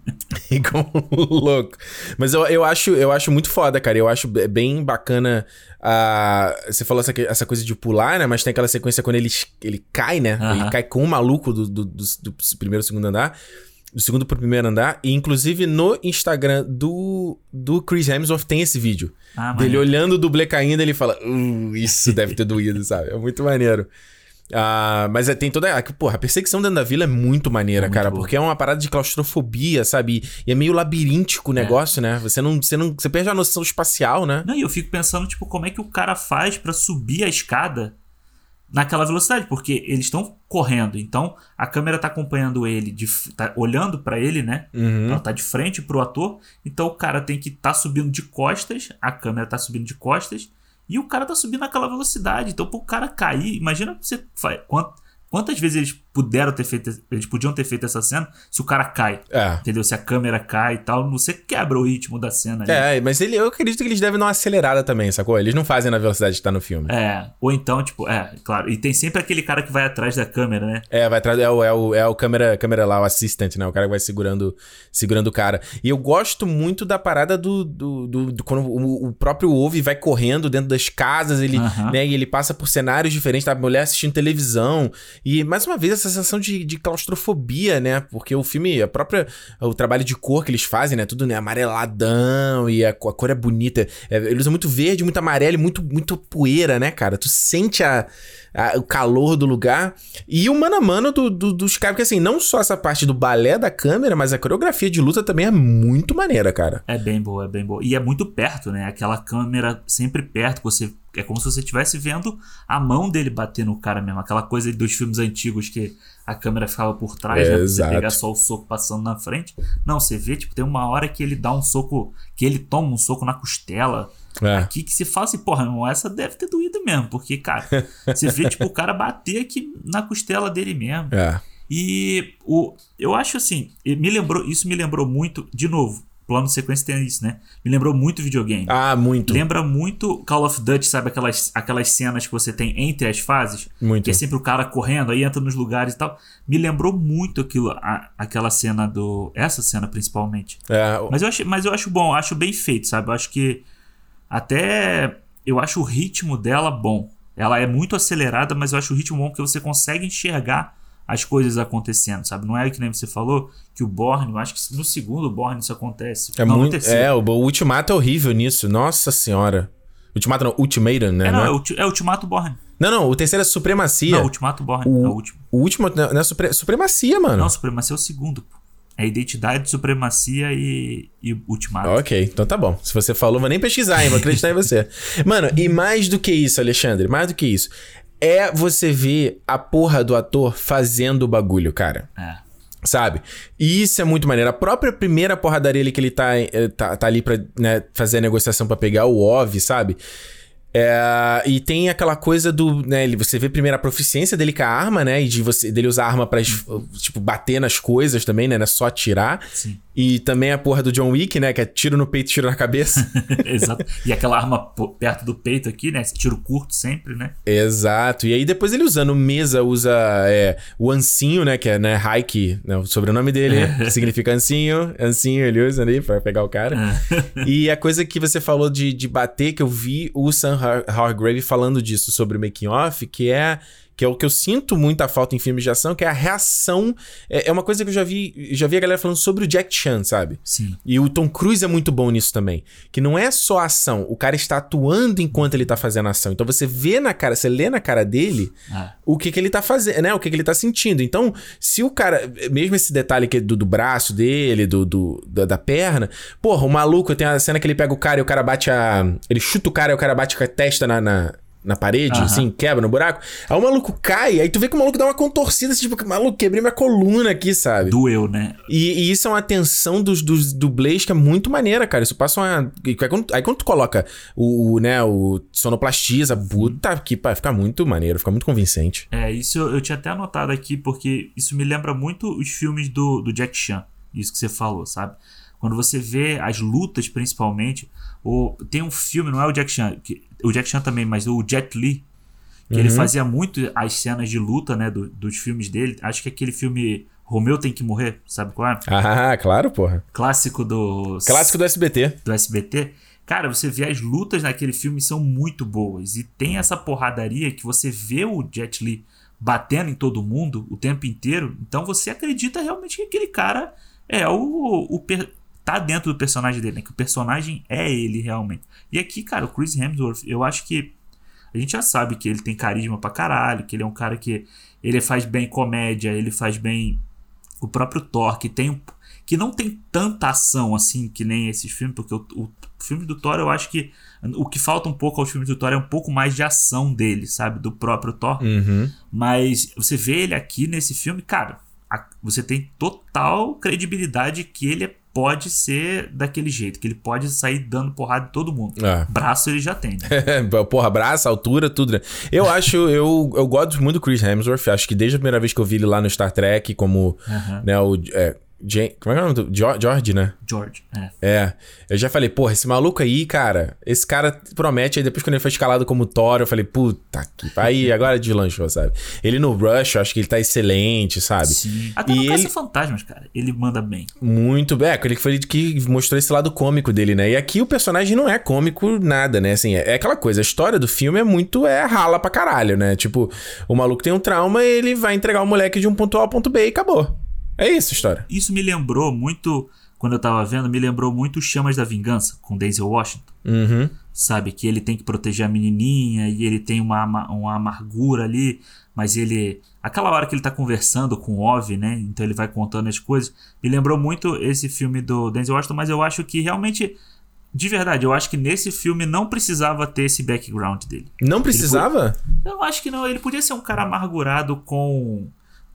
Igual um louco. Mas eu, eu, acho, eu acho muito foda, cara. Eu acho be- bem bacana. a você falou essa, essa coisa de pular, né? Mas tem aquela sequência quando ele, ele cai, né? Aham. Ele cai com o maluco do, do, do, do primeiro segundo andar do segundo pro primeiro andar. E inclusive no Instagram do, do Chris Hemsworth tem esse vídeo. Ah, dele maneiro. olhando o dublê caindo, ele fala, uh, isso deve ter doído, sabe? É muito maneiro. Ah, mas é, tem toda. a- Porra, a perseguição dentro da vila é muito maneira, É muito cara, boa. porque é uma parada de claustrofobia, sabe? E é meio labiríntico o negócio, né? Você não, você não. Você perde a noção espacial, né? Não, e eu fico pensando, tipo, como é que o cara faz pra subir a escada naquela velocidade? Porque eles estão correndo, então a câmera tá acompanhando ele, de, tá olhando pra ele, né? Uhum. Ela tá de frente pro ator, então o cara tem que tá subindo de costas, a câmera tá subindo de costas, e o cara tá subindo naquela velocidade. Então, pro cara cair, imagina você quantas vezes eles puderam ter feito, eles podiam ter feito essa cena se o cara cai. É. Entendeu? Se a câmera cai e tal, você quebra o ritmo da cena ali. É, mas ele, eu acredito que eles devem dar uma acelerada também, sacou? Eles não fazem na velocidade que tá no filme. É, ou então, tipo, é, claro. E tem sempre aquele cara que vai atrás da câmera, né? É, vai atrás. É o, é o, é o câmera, câmera lá, o assistant, né? O cara que vai segurando, segurando o cara. E eu gosto muito da parada do. do, do- do- quando o, o próprio Ove vai correndo dentro das casas, ele, Aham. né? E ele passa por cenários diferentes, tá? A mulher assistindo televisão. E, mais uma vez, essa sensação de, de claustrofobia, né? Porque o filme, a própria. O trabalho de cor que eles fazem, né? Tudo né, amareladão e a, a cor é bonita. É, eles usam muito verde, muito amarelo e muito, muito poeira, né, cara? Tu sente a, a- o calor do lugar. E o mano a mano do, do- dos caras, porque assim, não só essa parte do balé da câmera, mas a coreografia de luta também é muito maneira, cara. É bem boa, é bem boa. E é muito perto, né? Aquela câmera sempre perto, você é como se você estivesse vendo a mão dele bater no cara mesmo. Aquela coisa dos filmes antigos que a câmera ficava por trás, É, né? Pra você pegar só o soco passando na frente. Não, você vê, tipo, tem uma hora que ele dá um soco, que ele toma um soco na costela. É. Aqui que se fala assim, porra, irmão, essa deve ter doído mesmo. Porque, cara, você vê, tipo, o cara bater aqui na costela dele mesmo. É. E o, eu acho assim, me lembrou, isso me lembrou muito, de novo, plano de sequência tem isso, né? Me lembrou muito videogame. Ah, muito. Lembra muito Call of Duty, sabe? Aquelas, aquelas cenas que você tem entre as fases. Muito. Que é sempre o cara correndo, aí entra nos lugares e tal. Me lembrou muito aquilo, a- aquela cena do. Essa cena principalmente. É, Mas eu acho, mas eu acho bom, acho bem feito, sabe? Eu acho que até eu acho o ritmo dela bom. Ela é muito acelerada, mas eu acho o ritmo bom porque você consegue enxergar as coisas acontecendo, sabe? Não é que nem você falou que o Borne, eu acho que no segundo Borne isso acontece. é Não, muito. É, o, o Ultimato é horrível nisso. Nossa senhora. Ultimato não, Ultimatum, né? É, não não, é? é, é Ultimato Borne. Não, não, o terceiro é Supremacia. Não, Ultimato Borne O- é o último. O último não é supre- Supremacia, mano. Não, Supremacia é o segundo. pô. É Identidade, Supremacia e, e Ultimato. Ok, então tá bom. Se você falou, vou nem pesquisar, hein? Vou acreditar em você. Mano, e mais do que isso, Alexandre, mais do que isso. É você ver a porra do ator fazendo o bagulho, cara. É. Sabe? E isso é muito maneiro. A própria primeira porradaria ali que ele tá, eh, tá, tá ali pra né, fazer a negociação pra pegar o OV, sabe? É, e tem aquela coisa do, né, você vê primeiro a proficiência dele com a arma, né, e de você dele usar a arma pra, es- tipo, bater nas coisas também, né, não é só atirar. Sim. E também a porra do John Wick, né, que é tiro no peito, tiro na cabeça. Exato. E aquela arma perto do peito aqui, né? Esse tiro curto sempre, né? Exato. E aí depois ele usando mesa, usa é, o Ancinho, né? Que é né, Haik, né, o sobrenome dele significa Ancinho. Ancinho ele usa ali pra pegar o cara. e a coisa que você falou de, de bater, que eu vi o Sam Har- Hargrave falando disso sobre o making off, que é que é o que eu sinto muita falta em filmes de ação, que é a reação. É, é uma coisa que eu já vi, já vi a galera falando sobre o Jack Chan, sabe? Sim. E o Tom Cruise é muito bom nisso também. Que não é só ação, o cara está atuando enquanto ele tá fazendo a ação. Então você vê na cara, você lê na cara dele Ah, o que, que ele tá fazendo, né? O que, que ele tá sentindo. Então, se o cara, mesmo esse detalhe que é do, do braço dele, do, do- da, da perna, porra, o maluco, tem a cena que ele pega o cara e o cara bate a. Ele chuta o cara e o cara bate com a testa na. na na parede, Aham. assim, quebra no buraco. Aí o maluco cai, aí tu vê que o maluco dá uma contorcida, assim, tipo, maluco, quebrei minha coluna aqui, sabe? doeu, né? E, e isso é uma tensão dos, dos dublês que é muito maneira, cara. Isso passa uma. Aí quando, aí quando tu coloca o, o, né, o sonoplastiza, puta que pá, fica muito maneiro, fica muito convincente. É, isso eu, eu tinha até anotado aqui, porque isso me lembra muito os filmes do, do Jack Chan. Isso que você falou, sabe? Quando você vê as lutas, principalmente. O, tem um filme, não é o Jack Chan, que, o Jack Chan também, mas o Jet Li. Que ele fazia muito as cenas de luta, né? do- dos filmes dele. Acho que aquele filme Romeu tem que morrer, sabe qual é? Ah, claro, porra. Clássico do. Clássico do SBT. do SBT. Cara, você vê as lutas naquele filme são muito boas. E tem essa porradaria que você vê o Jet Li batendo em todo mundo o tempo inteiro. Então você acredita realmente que aquele cara é o. o per- tá dentro do personagem dele, né? Que o personagem é ele realmente. E aqui, cara, o Chris Hemsworth, eu acho que. A gente já sabe que ele tem carisma pra caralho, que ele é um cara que. Ele faz bem comédia, ele faz bem o próprio Thor, que tem que não tem tanta ação assim que nem esses filmes, porque o, o filme do Thor eu acho que o que falta um pouco aos filmes do Thor é um pouco mais de ação dele, sabe, do próprio Thor. Uhum. Mas você vê ele aqui nesse filme, cara, você tem total credibilidade que ele é- pode ser daquele jeito, que ele pode sair dando porrada em todo mundo. Ah. Braço ele já tem, né? Porra, braço, altura, tudo, né? Eu acho, eu, eu gosto muito do Chris Hemsworth. Acho que desde a primeira vez que eu vi ele lá no Star Trek, como, Aham. né, o. É, Como é que é o nome do. George, né? George, é. É, eu já falei, porra, esse maluco aí, cara, esse cara promete. Aí depois, quando ele foi escalado como Thor, eu falei, puta que. Aí agora deslanchou, sabe? Ele no Rush, eu acho que ele tá excelente, sabe? Sim. Até E no ele- Fantasmas, cara, ele manda bem. Muito bem. É, ele foi que mostrou esse lado cômico dele, né? E aqui o personagem não é cômico nada, né? Assim, é, é aquela coisa, a história do filme é muito é rala pra caralho, né? Tipo, o maluco tem um trauma, ele vai entregar o moleque de um ponto A ao ponto B e acabou. É isso a história. Isso me lembrou muito, quando eu tava vendo, me lembrou muito Chamas da Vingança, com Denzel Washington. Uhum. Sabe? Que ele tem que proteger a menininha e ele tem uma, uma amargura ali, mas ele. Aquela hora que ele tá conversando com o Ov, né? Então ele vai contando as coisas. Me lembrou muito esse filme do Denzel Washington, mas eu acho que realmente. De verdade, eu acho que nesse filme não precisava ter esse background dele. Não precisava? Eu acho que não, ele podia ser um cara amargurado com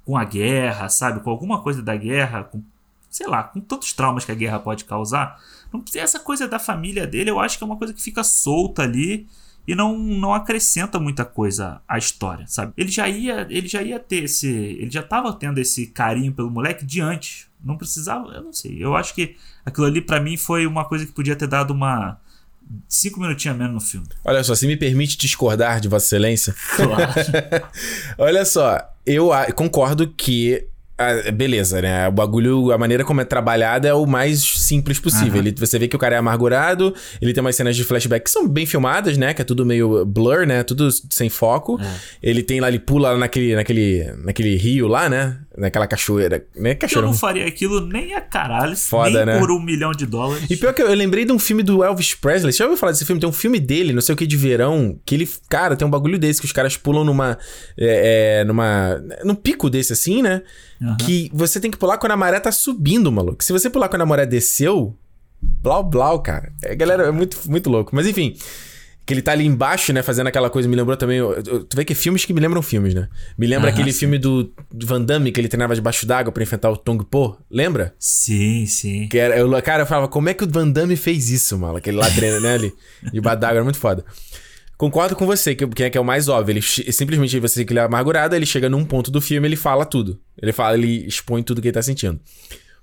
com a guerra, sabe? Com alguma coisa da guerra, com sei lá, com tantos traumas que a guerra pode causar. Não essa coisa da família dele, eu acho que é uma coisa que fica solta ali e não, não acrescenta muita coisa à história, sabe? Ele já ia, ele já ia ter esse, ele já tava tendo esse carinho pelo moleque de antes. Não precisava, eu não sei. Eu acho que aquilo ali pra mim foi uma coisa que podia ter dado uma cinco minutinhos a menos no filme. Olha só, se me permite discordar de Vossa Excelência. Claro. Olha só, eu concordo que. Ah, beleza, né? O bagulho, a maneira como é trabalhada é o mais simples possível. Aham. Ele, você vê que o cara é amargurado, ele tem umas cenas de flashback que são bem filmadas, né? Que é tudo meio blur, né? Tudo sem foco. É. Ele tem lá, ele pula lá naquele, naquele, naquele rio lá, né? Naquela cachoeira. Né? Eu Cachoeira. não faria aquilo nem a caralho, Foda, nem né? por um milhão de dólares. E pior que eu, eu lembrei de um filme do Elvis Presley. Você já ouviu falar desse filme? Tem um filme dele, não sei o que, de verão, que ele. Cara, tem um bagulho desse que os caras pulam numa. É, é, numa. Num pico desse assim, né? Aham. Que você tem que pular quando a maré tá subindo, maluco. Se você pular quando a maré desceu. Blau, blau, cara. É, galera, é muito, muito louco. Mas enfim. Que ele tá ali embaixo, né, fazendo aquela coisa. Me lembrou também. eu- eu- Tu vê que é filmes que me lembram filmes, né? Me lembra Aham, aquele sim. filme do, Van Damme que ele treinava debaixo d'água pra enfrentar o Tong Po. Lembra? Sim, sim. Que era, eu, cara, eu falava, como é que o Van Damme fez isso, mano? Aquele lá treina, né, ali. Debaixo d'água, era muito foda. Concordo com você, que, que é, que é o mais óbvio. Ele simplesmente você que ele é amargurado, ele chega num ponto do filme, ele fala tudo. Ele fala, ele expõe tudo que ele tá sentindo.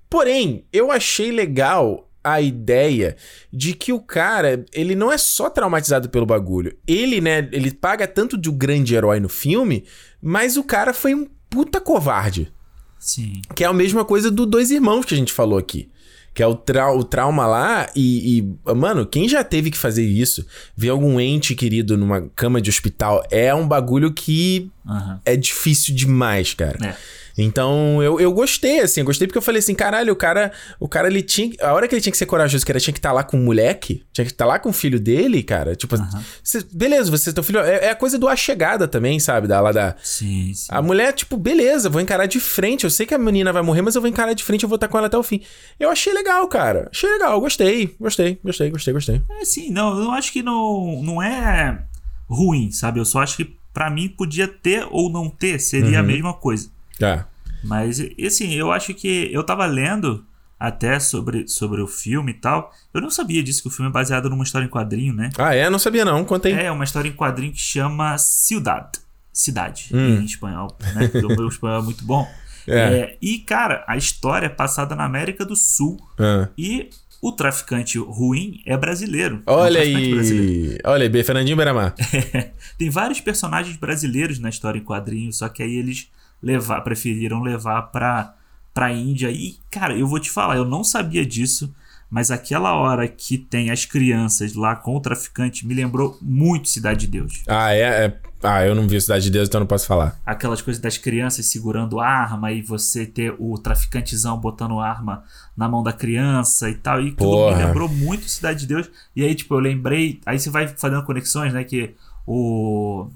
Porém, eu achei legal a ideia de que o cara, ele não é só traumatizado pelo bagulho. Ele, né, ele paga tanto de um grande herói no filme, mas o cara foi um puta covarde. Sim. Que é a mesma coisa do Dois Irmãos que a gente falou aqui. Que é o, trau- o trauma lá e, e, Mano, quem já teve que fazer isso, ver algum ente querido numa cama de hospital, é um bagulho que Aham. é difícil demais, cara. É. Então, eu, eu gostei, assim, eu gostei porque eu falei assim, caralho, o cara, o cara, ele tinha. A hora que ele tinha que ser corajoso, que ele tinha que estar lá com o moleque, tinha que estar lá com o filho dele, cara. Tipo, você- beleza, você, teu filho. É, é a coisa do a chegada também, sabe? Da, lá da. Sim, sim. A mulher, tipo, beleza, vou encarar de frente. Eu sei que a menina vai morrer, mas eu vou encarar de frente, eu vou estar com ela até o fim. Eu achei legal, cara. Achei legal, gostei, gostei, gostei, gostei, gostei. É, sim, não, eu acho que não, não é ruim, sabe? Eu só acho que pra mim podia ter ou não ter, seria a mesma coisa. Tá. Mas, e assim, eu acho que eu tava lendo até sobre, sobre o filme e tal. Eu não sabia disso, que o filme é baseado numa história em quadrinho, né? Ah, é? Não sabia não, contei. É uma história em quadrinho que chama Ciudad. Cidade, Hum. em espanhol, né? Porque o meu espanhol é muito bom. É. É, e, cara, a história é passada na América do Sul. Ah. E o traficante ruim é brasileiro. É um Olha traficante brasileiro. aí. Olha aí, B. Fernandinho Beramar. Tem vários personagens brasileiros na história em quadrinhos, só que aí eles levar, preferiram levar pra, pra Índia. E, cara, eu vou te falar, eu não sabia disso, mas aquela hora que tem as crianças lá com o traficante me lembrou muito Cidade de Deus. Ah, é, é- Ah, eu não vi Cidade de Deus, então não posso falar. Aquelas coisas das crianças segurando arma e você ter o traficantezão botando arma na mão da criança e tal. E tudo Porra. me lembrou muito Cidade de Deus. E aí, tipo, eu lembrei. Aí você vai fazendo conexões, né? Que o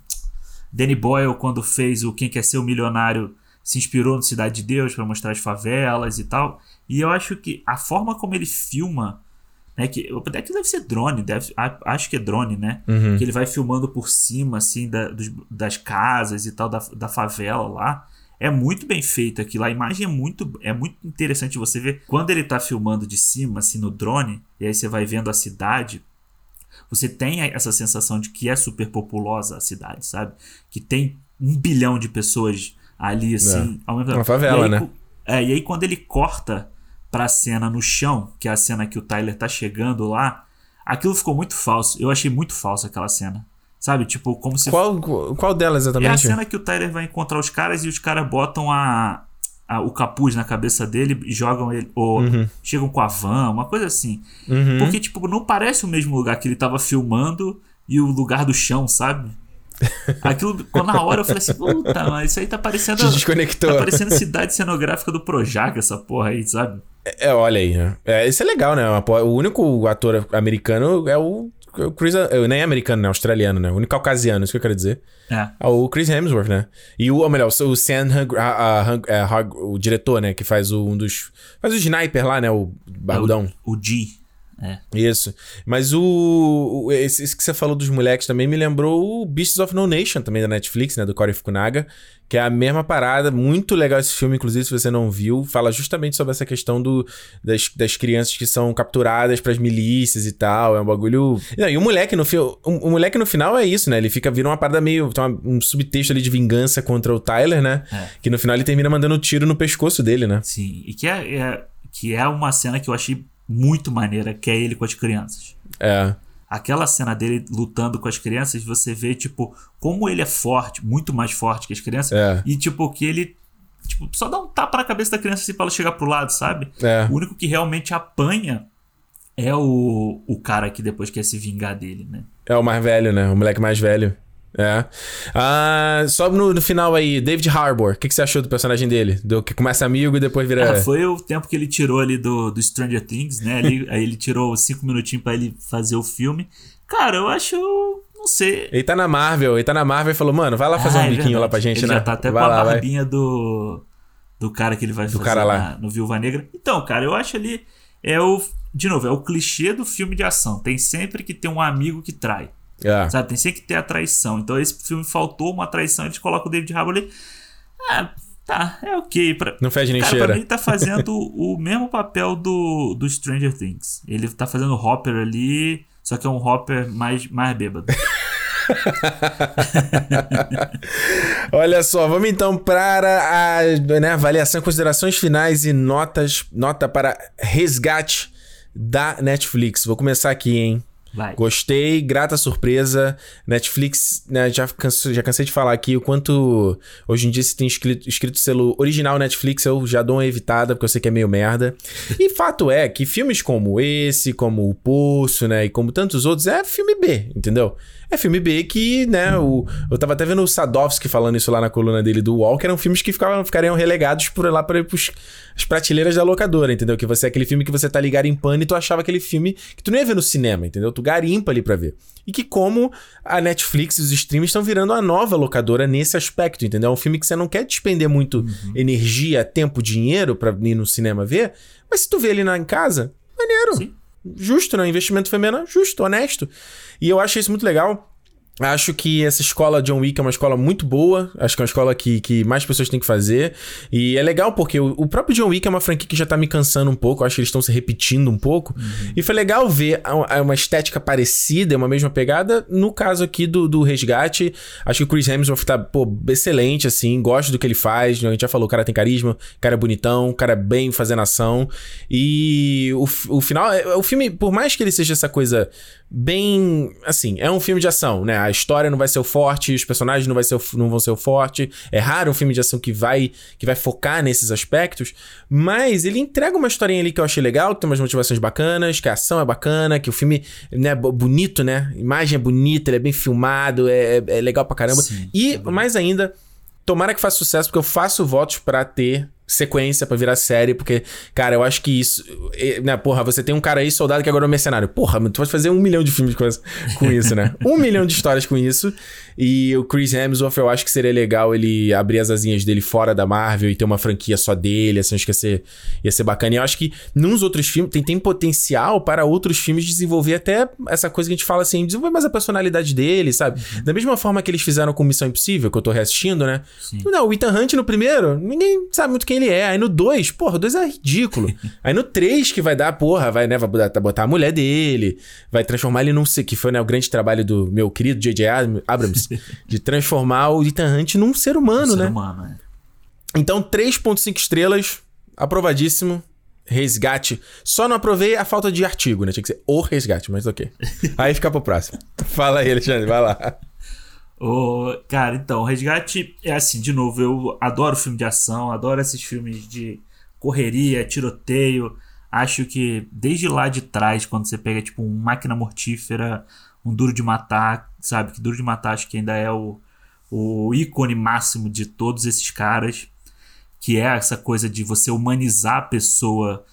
Danny Boyle, quando fez o Quem Quer Ser o Milionário, se inspirou no Cidade de Deus para mostrar as favelas e tal. E eu acho que a forma como ele filma. Né, que, até que deve ser drone, deve, acho que é drone, né? Uhum. que ele vai filmando por cima, assim, da- dos- das casas e tal, da, da favela lá. É muito bem feito aquilo. A imagem é muito, é muito interessante você ver. Quando ele tá filmando de cima, assim, no drone, e aí você vai vendo a cidade, você tem essa sensação de que é super populosa a cidade, sabe? Que tem um bilhão de pessoas ali, assim, ao mesmo Uma favela, aí, né? É, e aí quando ele corta pra cena no chão, que é a cena que o Tyler tá chegando lá, aquilo ficou muito falso. Eu achei muito falso aquela cena. Sabe? Tipo, como se Qual, qual delas é a exatamente? cena que o Tyler vai encontrar os caras e os caras botam a, a- o capuz na cabeça dele e jogam ele. Ou chegam com a van, uma coisa assim. Uhum. Porque, tipo, não parece o mesmo lugar que ele tava filmando e o lugar do chão, sabe? Aquilo, quando na hora eu falei assim, puta, mas isso aí tá parecendo. Te desconectou. Tá parecendo cidade cenográfica do Projac, essa porra aí, sabe? É, olha aí. né? É, isso é legal, né? O único ator americano é o, o Chris... eh, Nem é americano, né? Australiano, né? O único caucasiano, isso que eu quero dizer. É. É o Chris Hemsworth, né? E o, ou melhor, o Sam Hug, a- a- Hug- é, o diretor, né? Que faz o, um dos... Faz o sniper lá, né? O barbudão. O, o G. É. Isso. Mas o, o- esse, esse que você falou dos moleques também me lembrou o Beasts of No Nation, também da Netflix, né? Do Corey Fukunaga. Que é a mesma parada. Muito legal esse filme, inclusive, se você não viu. Fala justamente sobre essa questão do, das, das crianças que são capturadas pras milícias e tal. É um bagulho. Não, e o moleque no filme. O, o moleque no final é isso, né? Ele fica vira uma parada meio. Tem uma- um subtexto ali de vingança contra o Tyler, né? É. Que no final ele termina mandando um tiro no pescoço dele, né? Sim. E que é, é- que é uma cena que eu achei muito maneira, que é ele com as crianças. É. Aquela cena dele lutando com as crianças, você vê, tipo, como ele é forte, muito mais forte que as crianças. É. E, tipo, que ele. Tipo, só dá um tapa na cabeça da criança assim pra ela chegar pro lado, sabe? É. O único que realmente apanha é o, o cara que depois quer se vingar dele, né? É o mais velho, né? O moleque mais velho. É. Ah, só no, no final aí, David Harbour. O que, que você achou do personagem dele? Do que começa amigo e depois vira. Ah, foi o tempo que ele tirou ali do, do Stranger Things, né? Ali, aí ele tirou cinco minutinhos pra ele fazer o filme. Cara, eu acho. Não sei. Ele tá na Marvel, ele tá na Marvel e falou, mano, vai lá fazer Ah, um é biquinho lá verdade. pra gente, ele né? já tá até vai com lá, a vai. barbinha do. Do cara que ele vai fazer cara lá. na- no Viúva Negra. Então, cara, eu acho ali. É o. De novo, é o clichê do filme de ação. Tem sempre que ter um amigo que trai. É. Sabe? Tem sempre que ter a traição. Então esse filme faltou uma traição, eles colocam o David Harbour ali. Ah, tá, é ok. Pra... Não fede nem Cara, cheira. pra mim ele tá fazendo o mesmo papel do, do Stranger Things. Ele tá fazendo o Hopper ali, só que é um Hopper mais, mais bêbado. Olha só, vamos então para a né, avaliação, considerações finais e notas, nota para resgate da Netflix. Vou começar aqui, hein? Vai. Gostei, grata surpresa. Netflix, né, já, canso, já cansei de falar aqui o quanto hoje em dia se tem escrito, escrito selo original Netflix, eu já dou uma evitada, porque eu sei que é meio merda. E fato é que filmes como esse, como O Poço, né, e como tantos outros, é filme B, entendeu? É filme B que, né, o, eu tava até vendo o Sadovski falando isso lá na coluna dele do que eram filmes que ficavam, ficariam relegados por lá para as prateleiras da locadora, entendeu? Que você é aquele filme que você tá ligado em pano e tu achava aquele filme que tu não ia ver no cinema, entendeu? Tu garimpa ali pra ver. E que como a Netflix e os streams estão virando a nova locadora nesse aspecto, entendeu? É um filme que você não quer despender muito Uhum. energia, tempo, dinheiro pra ir no cinema ver, mas se tu vê ele na, em casa, maneiro. Sim. Justo, né? Investimento feminino, justo, honesto. E eu achei isso muito legal. Acho que essa escola John Wick é uma escola muito boa. Acho que é uma escola que, que mais pessoas têm que fazer. E é legal porque o, o próprio John Wick é uma franquia que já tá me cansando um pouco. Acho que eles estão se repetindo um pouco. E foi legal ver a- a- uma estética parecida, uma mesma pegada. No caso aqui do, do Resgate, acho que o Chris Hemsworth tá, pô, excelente, assim. Gosto do que ele faz. A gente já falou, o cara tem carisma, o cara é bonitão, o cara é bem fazendo ação. E o, o final, é- o filme, por mais que ele seja essa coisa bem. Assim, é um filme de ação, né? A história não vai ser o forte, os personagens não, vai ser o, não vão ser o forte. É raro um filme de ação que vai, que vai focar nesses aspectos. Mas ele entrega uma historinha ali que eu achei legal, que tem umas motivações bacanas, que a ação é bacana, que o filme né, bo- bonito, né? A imagem é bonita, ele é bem filmado, é, é legal pra caramba. Sim, e, é mais ainda, tomara que faça sucesso, porque eu faço votos pra ter sequência pra virar série, porque, cara, eu acho que isso. Né, porra, você tem um cara aí, soldado, que agora é um mercenário. Porra, tu pode fazer um milhão de filmes com, com isso, né? um milhão de histórias com isso. E o Chris Hemsworth, eu acho que seria legal ele abrir as asinhas dele fora da Marvel e ter uma franquia só dele, assim, acho que ia ser, ia ser bacana. E eu acho que nos outros filmes, tem, tem potencial para outros filmes desenvolver até essa coisa que a gente fala assim, desenvolver mais a personalidade dele, sabe? Da mesma forma que eles fizeram com Missão Impossível, que eu tô reassistindo, né? Sim. Não, o Ethan Hunt no primeiro, ninguém sabe muito quem ele é. Aí no 2, porra, o 2 é ridículo. Aí no 3 que vai dar, porra, vai, né, vai botar, botar a mulher dele, vai transformar ele num... se- Que foi, né, o grande trabalho do meu querido J.J. Ab- Abrams, de transformar o Ethan Hunt num ser humano, ser né? humano, é. Então, 3.5 estrelas, aprovadíssimo. Resgate. Só não aprovei a falta de artigo, né? Tinha que ser o resgate, mas ok. Aí fica pro próximo. Fala aí, Alexandre, vai lá. Ô, cara, então, Resgate é assim, de novo, eu adoro filme de ação, adoro esses filmes de correria, tiroteio. Acho que desde lá de trás, quando você pega tipo um Máquina Mortífera, um Duro de Matar, sabe? Que Duro de Matar acho que ainda é o, o ícone máximo de todos esses caras, que é essa coisa de você humanizar a pessoa,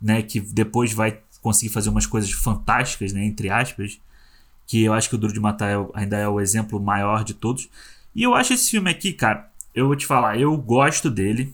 né? Que depois vai conseguir fazer umas coisas fantásticas, né? Entre aspas que eu acho que o Duro de Matar é ainda é o exemplo maior de todos. E eu acho esse filme aqui, cara, eu vou te falar, eu gosto dele,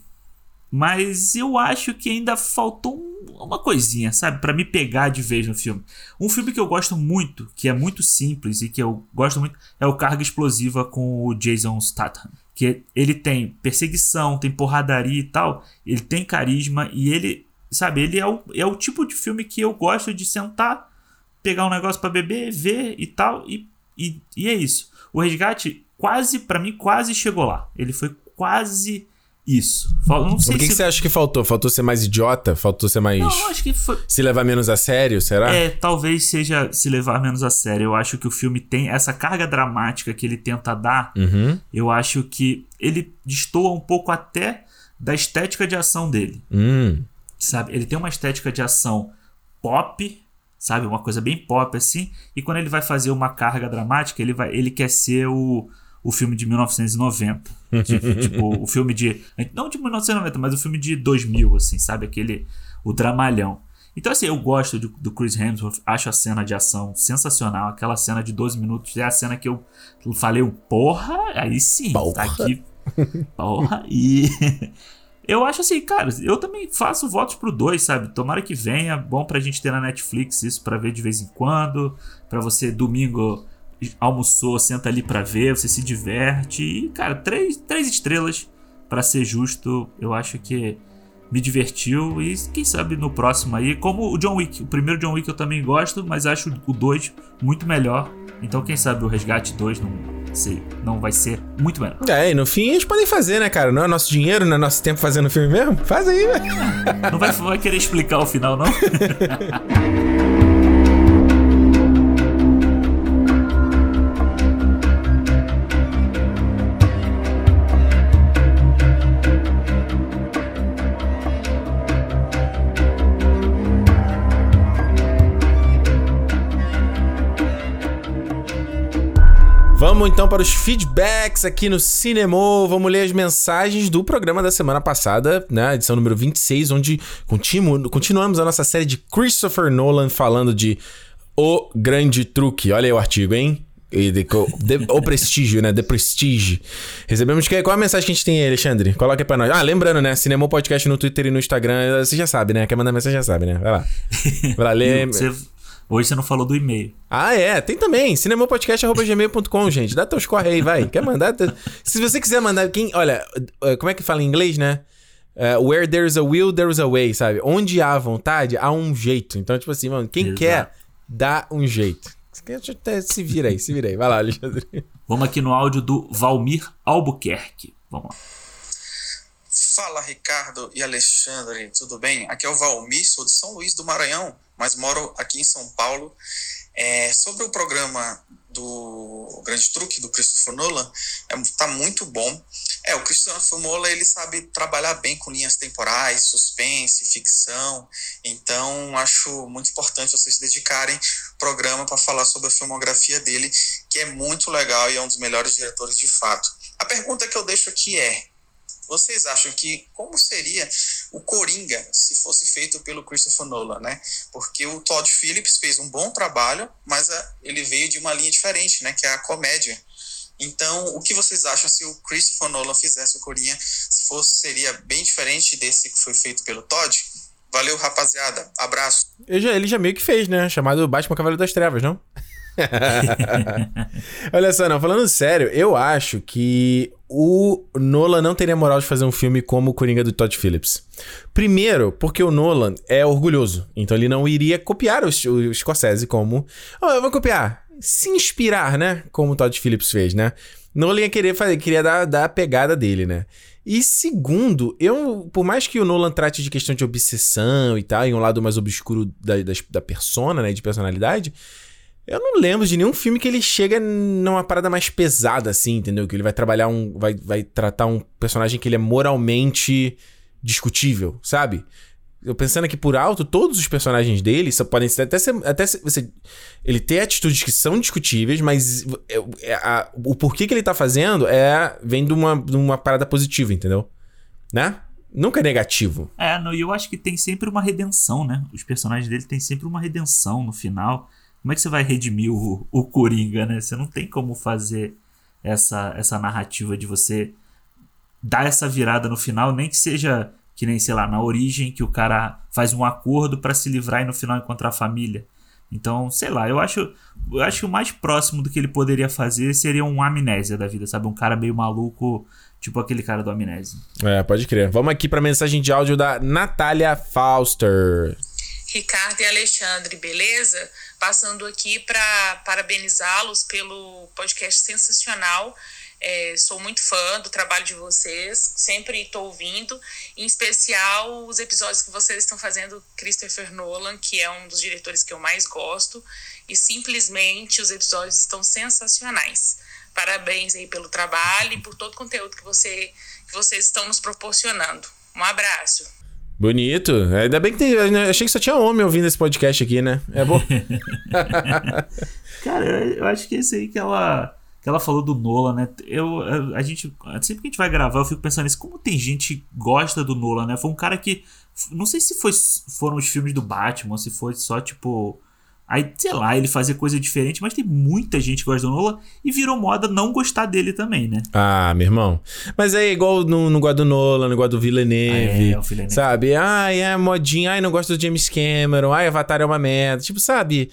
mas eu acho que ainda faltou um- uma coisinha, sabe, Pra me pegar de vez no filme. Um filme que eu gosto muito, que é muito simples e que eu gosto muito, é o Carga Explosiva com o Jason Statham. Que ele tem perseguição, tem porradaria e tal, ele tem carisma e ele, sabe, ele é o, é o tipo de filme que eu gosto de sentar pegar um negócio pra beber, ver e tal, e, e, e é isso. O resgate quase, pra mim, quase chegou lá. Ele foi quase isso. Fal- Não sei que, que se. você acha que faltou? Faltou ser mais idiota? Faltou ser mais. Não, acho que foi. Se levar menos a sério, será? É, talvez seja se levar menos a sério. Eu acho que o filme tem essa carga dramática que ele tenta dar. Uhum. Eu acho que ele destoa um pouco até da estética de ação dele. Hum. sabe? Ele tem uma estética de ação pop, sabe? Uma coisa bem pop assim. E quando ele vai fazer uma carga dramática, ele vai, ele quer ser o, o filme de 1990. tipo, tipo, o filme de não de 1990, mas o filme de 2000 assim, sabe? Aquele o dramalhão. Então assim, eu gosto do, do Chris Hemsworth, acho a cena de ação sensacional, aquela cena de 12 minutos é a cena que eu falei, porra, aí sim, tá Porra. aqui Porra, e eu acho assim, cara, eu também faço votos pro 2, sabe? Tomara que venha, bom pra gente ter na Netflix isso pra ver de vez em quando, pra você domingo almoçou, senta ali pra ver, você se diverte. E, cara, três, três estrelas, para ser justo, eu acho que me divertiu. E quem sabe no próximo aí, como o John Wick. O primeiro John Wick eu também gosto, mas acho o 2 muito melhor. Então, quem sabe o Resgate 2 não, sei, não vai ser muito melhor. É, e no fim eles podem fazer, né, cara? Não é nosso dinheiro, não é nosso tempo fazendo filme mesmo? Faz aí, velho. Não vai, vai querer explicar o final, não? Vamos então para os feedbacks aqui no Cinema. Vamos ler as mensagens do programa da semana passada, né? Edição número 26, onde continu continuamos a nossa série de Christopher Nolan falando de O Grande Truque. Olha aí o artigo, hein? o Prestígio, né? The Prestige. Recebemos. Qual a mensagem que a gente tem aí, Alexandre? Coloca aí pra nós. Ah, lembrando, né? Cinema Podcast no Twitter e no Instagram. Você já sabe, né? Quer mandar mensagem, já sabe, né? Vai lá. Vai lá, lê. Hoje você não falou do e-mail. Ah, é. Tem também. cinemopodcast.gmail.com, gente. Dá teus corre aí, vai. Quer mandar? Se você quiser mandar. Quem, olha, eh, como é que fala em inglês, né? Uh, where there's a will, there's a way, sabe? Onde há vontade, há um jeito. Então, tipo assim, mano, quem Exato. quer, dá um jeito. Se vira aí, se vira aí. Vai lá, Alexandre. Vamos aqui no áudio do Valmir Albuquerque. Vamos lá. Fala, Ricardo e Alexandre, tudo bem? Aqui é o Valmir, sou de São Luís do Maranhão mas moro aqui em São Paulo. É, sobre o programa do Grande Truque do Christopher Nolan, é, tá muito bom. É, o Christopher Nolan ele sabe trabalhar bem com linhas temporais, suspense, ficção. Então acho muito importante vocês dedicarem programa para falar sobre a filmografia dele, que é muito legal e é um dos melhores diretores de fato. A pergunta que eu deixo aqui é: vocês acham que como seria o Coringa se fosse feito pelo Christopher Nolan, né? Porque o Todd Phillips fez um bom trabalho, mas a, ele veio de uma linha diferente, né? Que é a comédia. Então, o que vocês acham se o Christopher Nolan fizesse o Coringa, se fosse seria bem diferente desse que foi feito pelo Todd? Valeu, rapaziada. Abraço. Ele já, ele já meio que fez, né? Chamado Batman Cavaleiro das Trevas, não? Olha só, não, falando sério, eu acho que o Nolan não teria moral de fazer um filme como o Coringa do Todd Phillips. Primeiro, porque o Nolan é orgulhoso, então ele não iria copiar o, o Scorsese como. Oh, eu vou copiar. Se inspirar, né? Como o Todd Phillips fez, né? Nolan ia querer fazer, queria dar, dar a pegada dele, né? E segundo, eu, por mais que o Nolan trate de questão de obsessão e tal, em um lado mais obscuro da, da, da persona, né, de personalidade, eu não lembro de nenhum filme que ele chega numa parada mais pesada, assim, entendeu? Que ele vai trabalhar um. Vai, vai tratar um personagem que ele é moralmente discutível, sabe? Eu pensando aqui por alto, todos os personagens dele só podem ser até ser. Até ser, você, ele tem atitudes que são discutíveis, mas é, é, a, o porquê que ele tá fazendo é. vem de uma, de uma parada positiva, entendeu? Né? Nunca é negativo. É, e eu acho que tem sempre uma redenção, né? Os personagens dele têm sempre uma redenção no final. Como é que você vai redimir o, o Coringa, né? Você não tem como fazer essa, essa narrativa de você dar essa virada no final, nem que seja que nem, sei lá, na origem, que o cara faz um acordo para se livrar e no final encontrar a família. Então, sei lá, eu acho, eu acho que o mais próximo do que ele poderia fazer seria um amnésia da vida, sabe? Um cara meio maluco, tipo aquele cara do amnésia. É, pode crer. Vamos aqui pra mensagem de áudio da Natália Fauster. Ricardo e Alexandre, beleza? Passando aqui para parabenizá-los pelo podcast sensacional. É, sou muito fã do trabalho de vocês, sempre estou ouvindo, em especial os episódios que vocês estão fazendo Christopher Nolan, que é um dos diretores que eu mais gosto, e simplesmente os episódios estão sensacionais. Parabéns aí pelo trabalho e por todo o conteúdo que, você, que vocês estão nos proporcionando. Um abraço. Bonito. Ainda bem que tem. Achei que só tinha homem ouvindo esse podcast aqui, né? É bom. Cara, eu acho que esse aí que ela, que ela falou do Nolan, né? Eu, a, gente. Sempre que a gente vai gravar, eu fico pensando nisso. Como tem gente que gosta do Nolan, né? Foi um cara que. Não sei se foi, foram os filmes do Batman, se foi só tipo Aí, sei lá, ele fazia coisa diferente, mas tem muita gente que gosta do Nolan e virou moda não gostar dele também, né? Ah, meu irmão. Mas é igual no, no gosto do Nolan, no gosto do Villeneuve. Ah, é, o Villeneuve. Sabe? Ai, é modinha. Ai, não gosto do James Cameron. Ai, Avatar é uma merda. Tipo, sabe?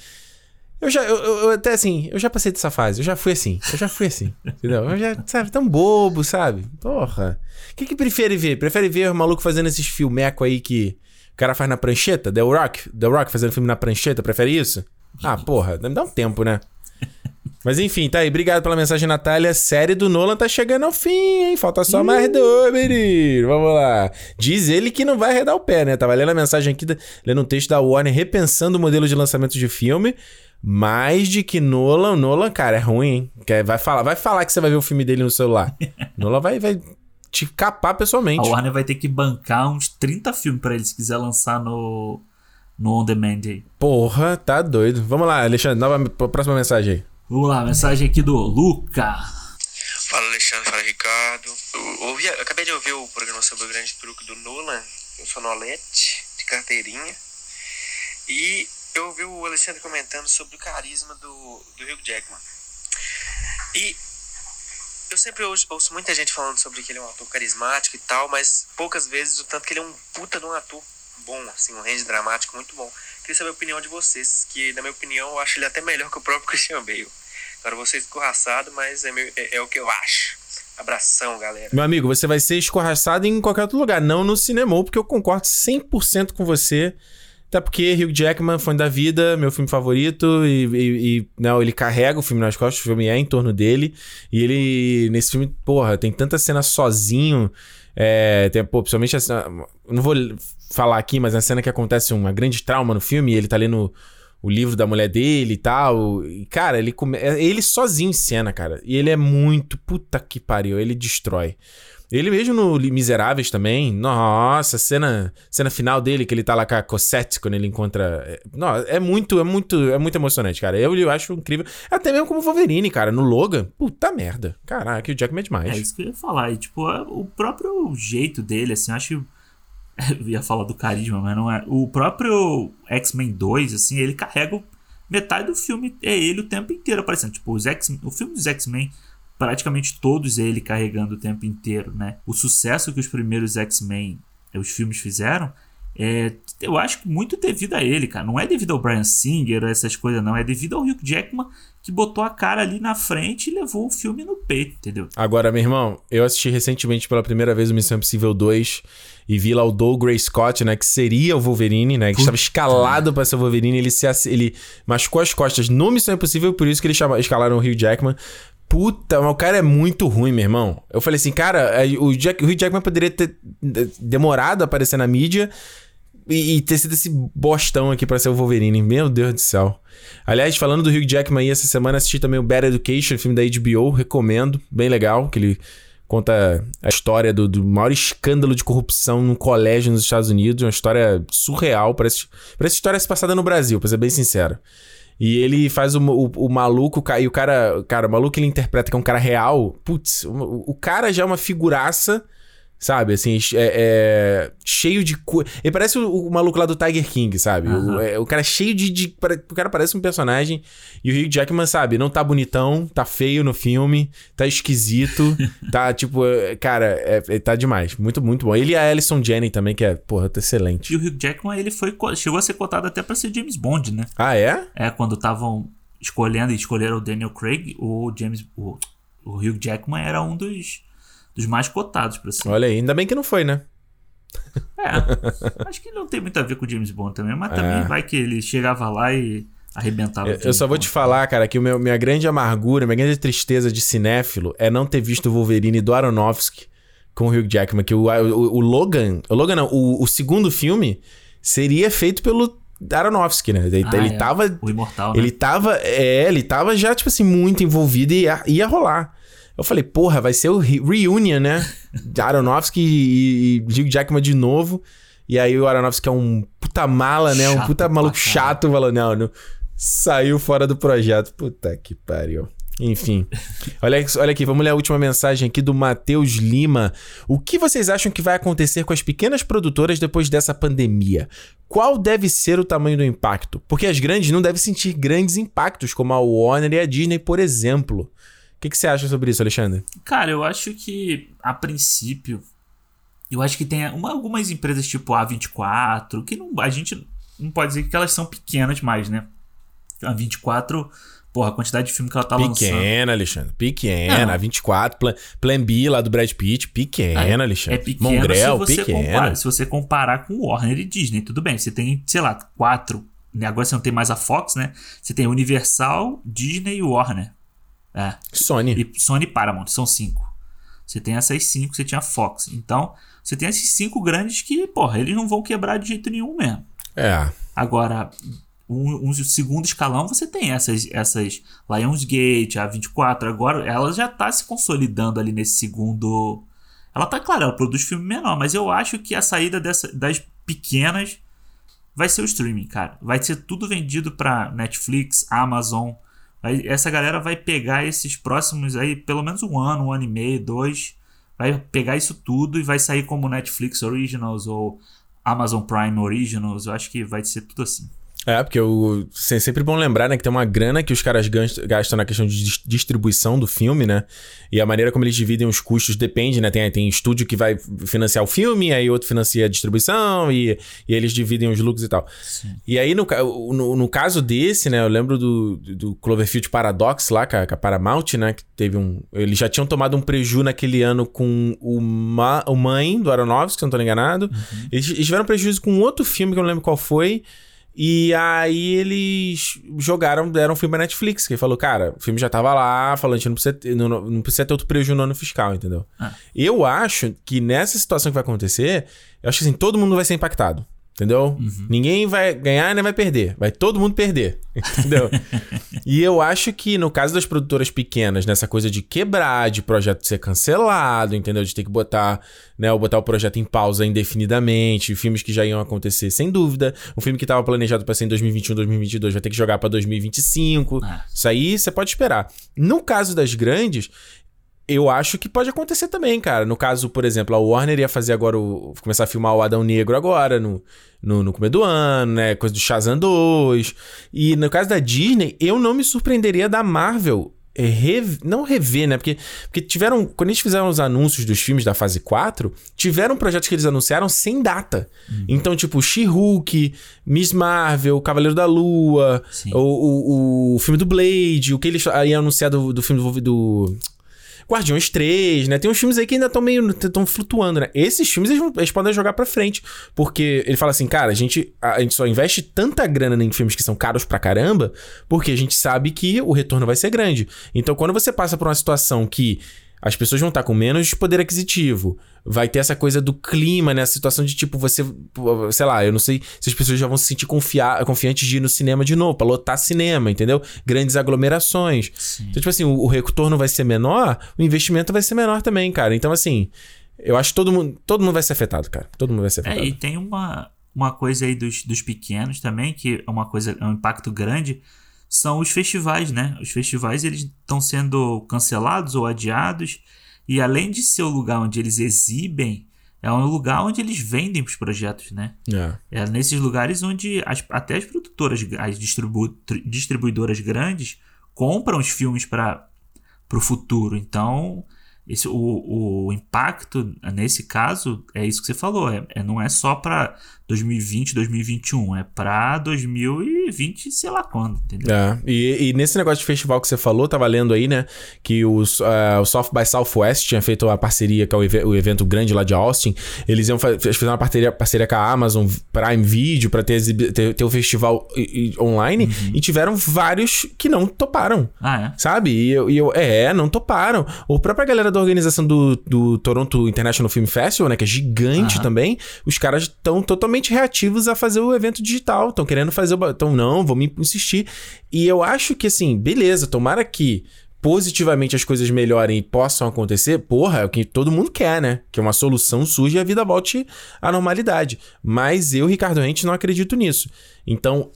Eu já, eu, eu, até assim, eu já passei dessa fase, eu já fui assim, eu já fui assim, entendeu? Eu já, sabe, tão bobo, sabe? Porra. O que que prefere ver? Prefere ver o maluco fazendo esses filmeco aí que o cara faz na prancheta? The Rock? The Rock fazendo filme na prancheta, prefere isso? Ah, porra, dá um tempo, né? Mas enfim, tá aí. Obrigado pela mensagem, Natália. Série do Nolan tá chegando ao fim, hein? Falta só mais dois, menino. Vamos lá. Diz ele que não vai arredar o pé, né? Tava lendo a mensagem aqui, lendo um texto da Warner repensando o modelo de lançamento de filme. Mais de que Nolan, Nolan, cara, é ruim, hein? Vai falar, vai falar que você vai ver o filme dele no celular. Nolan vai, vai te capar pessoalmente. A Warner vai ter que bancar uns 30 filmes para ele se quiser lançar no, no On Demand aí. Porra, tá doido. Vamos lá, Alexandre, nova, próxima mensagem aí. Vamos lá, mensagem aqui do Luca. Fala Alexandre, fala Ricardo. Eu, ouvi, eu acabei de ouvir o programa sobre o grande truque do Nolan, eu sou Nolete, de carteirinha. E eu ouvi o Alexandre comentando sobre o carisma do, do Hugh Jackman. E eu sempre ouço, ouço, muita gente falando sobre que ele é um ator carismático e tal, mas poucas vezes o tanto que ele é um puta de um ator bom, assim, um range dramático muito bom. Queria saber a opinião de vocês, que na minha opinião eu acho ele até melhor que o próprio Christian Bale. Agora você escorraçado, mas é, meu, é, é o que eu acho. Abração, galera. Meu amigo, você vai ser escorraçado em qualquer outro lugar, não no cinema, porque eu concordo 100% com você. Até porque Hugh Jackman, fã da vida, meu filme favorito, e, e, e, não, ele carrega o filme nas costas, o filme é em torno dele. E ele, nesse filme, porra, tem tanta cena sozinho. É, tem, pô, principalmente essa. Não vou falar aqui, mas a cena que acontece uma grande trauma no filme, ele tá lendo o livro da mulher dele e tal. E, cara, ele, come, é ele sozinho em cena, cara. E ele é muito. Puta que pariu, ele destrói. Ele mesmo no Miseráveis também. Nossa, cena, cena final dele, que ele tá lá com a Cosette quando ele encontra. É, não, é muito, é muito, é muito emocionante, cara. Eu, eu acho incrível. Até mesmo como Wolverine, cara, no Logan. Puta merda. Caraca, o Jackman é demais. É isso que eu ia falar. E, tipo, é o próprio jeito dele, assim, eu acho. Eu ia falar do carisma, mas não é. O próprio X-Men 2, assim, ele carrega metade do filme, é ele o tempo inteiro aparecendo. Tipo, os X, o filme dos X-Men praticamente todos ele carregando o tempo inteiro, né? O sucesso que os primeiros X-Men, os filmes fizeram, é, eu acho que muito devido a ele, cara. Não é devido ao Brian Singer, essas coisas, não. É devido ao Hugh Jackman que botou a cara ali na frente e levou o filme no peito, entendeu? Agora, meu irmão, eu assisti recentemente pela primeira vez o Missão Impossível 2 e vi lá o Doug Gray Scott, né, que seria o Wolverine, né, que estava escalado para ser o Wolverine, ele se ele machucou as costas no Missão Impossível, por isso que eles escalaram o Hugh Jackman Puta, mas o cara é muito ruim, meu irmão. Eu falei assim, cara, é, o, Jack, o Hugh Jackman poderia ter demorado a aparecer na mídia e, e ter sido esse bostão aqui para ser o Wolverine. Meu Deus do céu. Aliás, falando do Hugh Jackman aí, essa semana assisti também o Bad Education, filme da HBO, recomendo, bem legal, que ele conta a história do, do maior escândalo de corrupção num colégio nos Estados Unidos, uma história surreal, parece, parece história se passada no Brasil, pra ser bem sincero. E ele faz o, o, o maluco, e o cara, cara, o maluco ele interpreta que é um cara real. Putz, o, o cara já é uma figuraça Sabe, assim, é, é cheio de. Co... Ele parece o, o, maluco lá do Tiger King, sabe? Uhum. O, é, o cara é cheio de, de, O cara parece um personagem. E o Hugh Jackman, sabe? Não tá bonitão, tá feio no filme, tá esquisito, tá tipo. É, cara, é, é, tá demais. Muito, muito bom. Ele e a Alison Jenny também, que é, porra, tá excelente. E o Hugh Jackman, ele foi. Chegou a ser cotado até pra ser James Bond, né? Ah, é? É, quando estavam escolhendo e escolheram o Daniel Craig, o James. O, o Hugh Jackman era um dos dos mais cotados pra ser. Olha aí, ainda bem que não foi, né? É, acho que não tem muito a ver com o James Bond também, mas também é. vai que ele chegava lá e arrebentava. Eu, eu só vou te falar, cara, que o meu, minha grande amargura, minha grande tristeza de cinéfilo é não ter visto o Wolverine do Aronofsky com o Hugh Jackman, que o, o, o Logan, o Logan não, o, o segundo filme seria feito pelo Aronofsky, né? Ele, ah, ele é. tava. O Imortal. Né? Ele tava. É, ele tava já, tipo assim, muito envolvido e ia, ia rolar. Eu falei, porra, vai ser o reunion, né? Aronofsky e, e Hugh Jackman de novo. E aí o Aronofsky é um puta mala, né? Chato um puta maluco chato. Falou, não, não, saiu fora do projeto. Puta que pariu. Enfim. olha, olha aqui, vamos ler a última mensagem aqui do Matheus Lima. O que vocês acham que vai acontecer com as pequenas produtoras depois dessa pandemia? Qual deve ser o tamanho do impacto? Porque as grandes não devem sentir grandes impactos, como a Warner e a Disney, por exemplo que, que você acha sobre isso, Alexandre? Cara, eu acho que, a princípio, eu acho que tem uma, algumas empresas tipo A24, que não, a gente não pode dizer que elas são pequenas mais, né? A 24, porra, a quantidade de filme que ela tá lançando. Pequena, Alexandre. Pequena. Não. 24, plan, plan B lá do Brad Pitt. Pequena, Alexandre. É pequeno Mongrel, se você, pequena. comparar, se você comparar com Warner e Disney, tudo bem. Você tem, sei lá, quatro. né? Agora você não tem mais a Fox, né? Você tem Universal, Disney e Warner. É. Sony. E Sony e Paramount, são cinco. Você tem essas cinco, você tinha Fox. Então, você tem esses cinco grandes que, porra, eles não vão quebrar de jeito nenhum mesmo. É. Agora, um, um segundo escalão, você tem essas, essas Lionsgate, a 24. Agora, ela já tá se consolidando ali nesse segundo. Ela tá, claro, ela produz filme menor, mas eu acho que a saída dessa, das pequenas vai ser o streaming, cara. Vai ser tudo vendido pra Netflix, Amazon. Aí essa galera vai pegar esses próximos aí, pelo menos um ano, um ano e meio, dois. Vai pegar isso tudo e vai sair como Netflix Originals ou Amazon Prime Originals. Eu acho que vai ser tudo assim. É, porque o, é sempre bom lembrar, né, que tem uma grana que os caras gastam, na questão de dis- distribuição do filme, né? E a maneira como eles dividem os custos depende, né? Tem, tem estúdio que vai financiar o filme, aí outro financia a distribuição, e, e eles dividem os lucros e tal. E aí, no, no, no caso desse, né, eu lembro do, do Cloverfield Paradox lá, com a, com a Paramount, né? Que teve um. Eles já tinham tomado um preju naquele ano com o, Ma, o Mãe do Aronofsky, se não tô enganado. Eles, eles tiveram prejuízo com outro filme que eu não lembro qual foi. E aí eles jogaram, deram um filme pra Netflix, que falou, cara, o filme já tava lá, falando, gente não precisa, ter, não, não precisa ter outro prejuízo no ano fiscal, entendeu? Ah. Eu acho que nessa situação que vai acontecer, eu acho que assim, todo mundo vai ser impactado. Entendeu? Ninguém vai ganhar nem vai perder. Vai todo mundo perder. Entendeu? e eu acho que no caso das produtoras pequenas, nessa coisa de quebrar, de projeto ser cancelado, entendeu? De ter que botar, né, ou botar o projeto em pausa indefinidamente, filmes que já iam acontecer, sem dúvida. Um filme que tava planejado pra ser em 2021, 2022, vai ter que jogar pra 2025. Ah. Isso aí você pode esperar. No caso das grandes, eu acho que pode acontecer também, cara. No caso, por exemplo, a Warner ia fazer agora o. começar a filmar o Adão Negro agora, no, no, no começo do ano, né? Coisa do Shazam 2. E no caso da Disney, eu não me surpreenderia da Marvel. rev- não rever, né? Porque, porque tiveram. Quando eles fizeram os anúncios dos filmes da fase 4, tiveram projetos que eles anunciaram sem data. Então, tipo, She-Hulk, Miss Marvel, Cavaleiro da Lua, o, o, o filme do Blade, o que eles iam anunciar do, do filme do, do Guardiões 3, né? Tem uns filmes aí que ainda estão meio. estão flutuando, né? Esses filmes eles, eles podem jogar pra frente. Porque ele fala assim, cara, a gente, a, a gente só investe tanta grana em filmes que são caros pra caramba, porque a gente sabe que o retorno vai ser grande. Então, quando você passa por uma situação que as pessoas vão estar com menos poder aquisitivo. Vai ter essa coisa do clima, né? A situação de tipo, você. Sei lá, eu não sei se as pessoas já vão se sentir confia- confiantes de ir no cinema de novo, pra lotar cinema, entendeu? Grandes aglomerações. Sim. Então, tipo assim, o, o retorno vai ser menor, o investimento vai ser menor também, cara. Então, assim, eu acho que todo mundo, todo mundo vai ser afetado, cara. Todo mundo vai ser É, afetado. e tem uma, uma coisa aí dos, dos pequenos também, que é uma coisa, é um impacto grande, são os festivais, né? Os festivais, eles estão sendo cancelados ou adiados, e além de ser o lugar onde eles exibem, é um lugar onde eles vendem os projetos, né? É. É nesses lugares onde as- até as produtoras, as distribu- tri- distribuidoras grandes compram os filmes para o futuro. Então, esse, o, o impacto nesse caso é isso que você falou. É, é- não é só para 2020, 2021, é para 2020, sei lá quando, entendeu? É, e, e nesse negócio de festival que você falou, tava lendo aí, né? Que os, ah, o South by Southwest tinha feito uma parceria com o, eve- o evento grande lá de Austin. Eles iam fa- eles fizeram uma parceria, parceria com a Amazon Prime Video pra ter, ter, ter o festival online e tiveram vários que não toparam. Ah, é? Sabe? E eu, e eu- é, não toparam. O própria galera da organização do, do Toronto International Film Festival, né? Que é gigante Aham. também. Os caras estão totalmente reativos a fazer o evento digital. Estão querendo fazer o. Então, não, vamos insistir. E eu acho que, assim, beleza, tomara que positivamente as coisas melhorem e possam acontecer, porra, é o que todo mundo quer, né? Que uma solução surja e a vida volte à normalidade. Mas eu, Ricardo Rente, não acredito nisso. Então,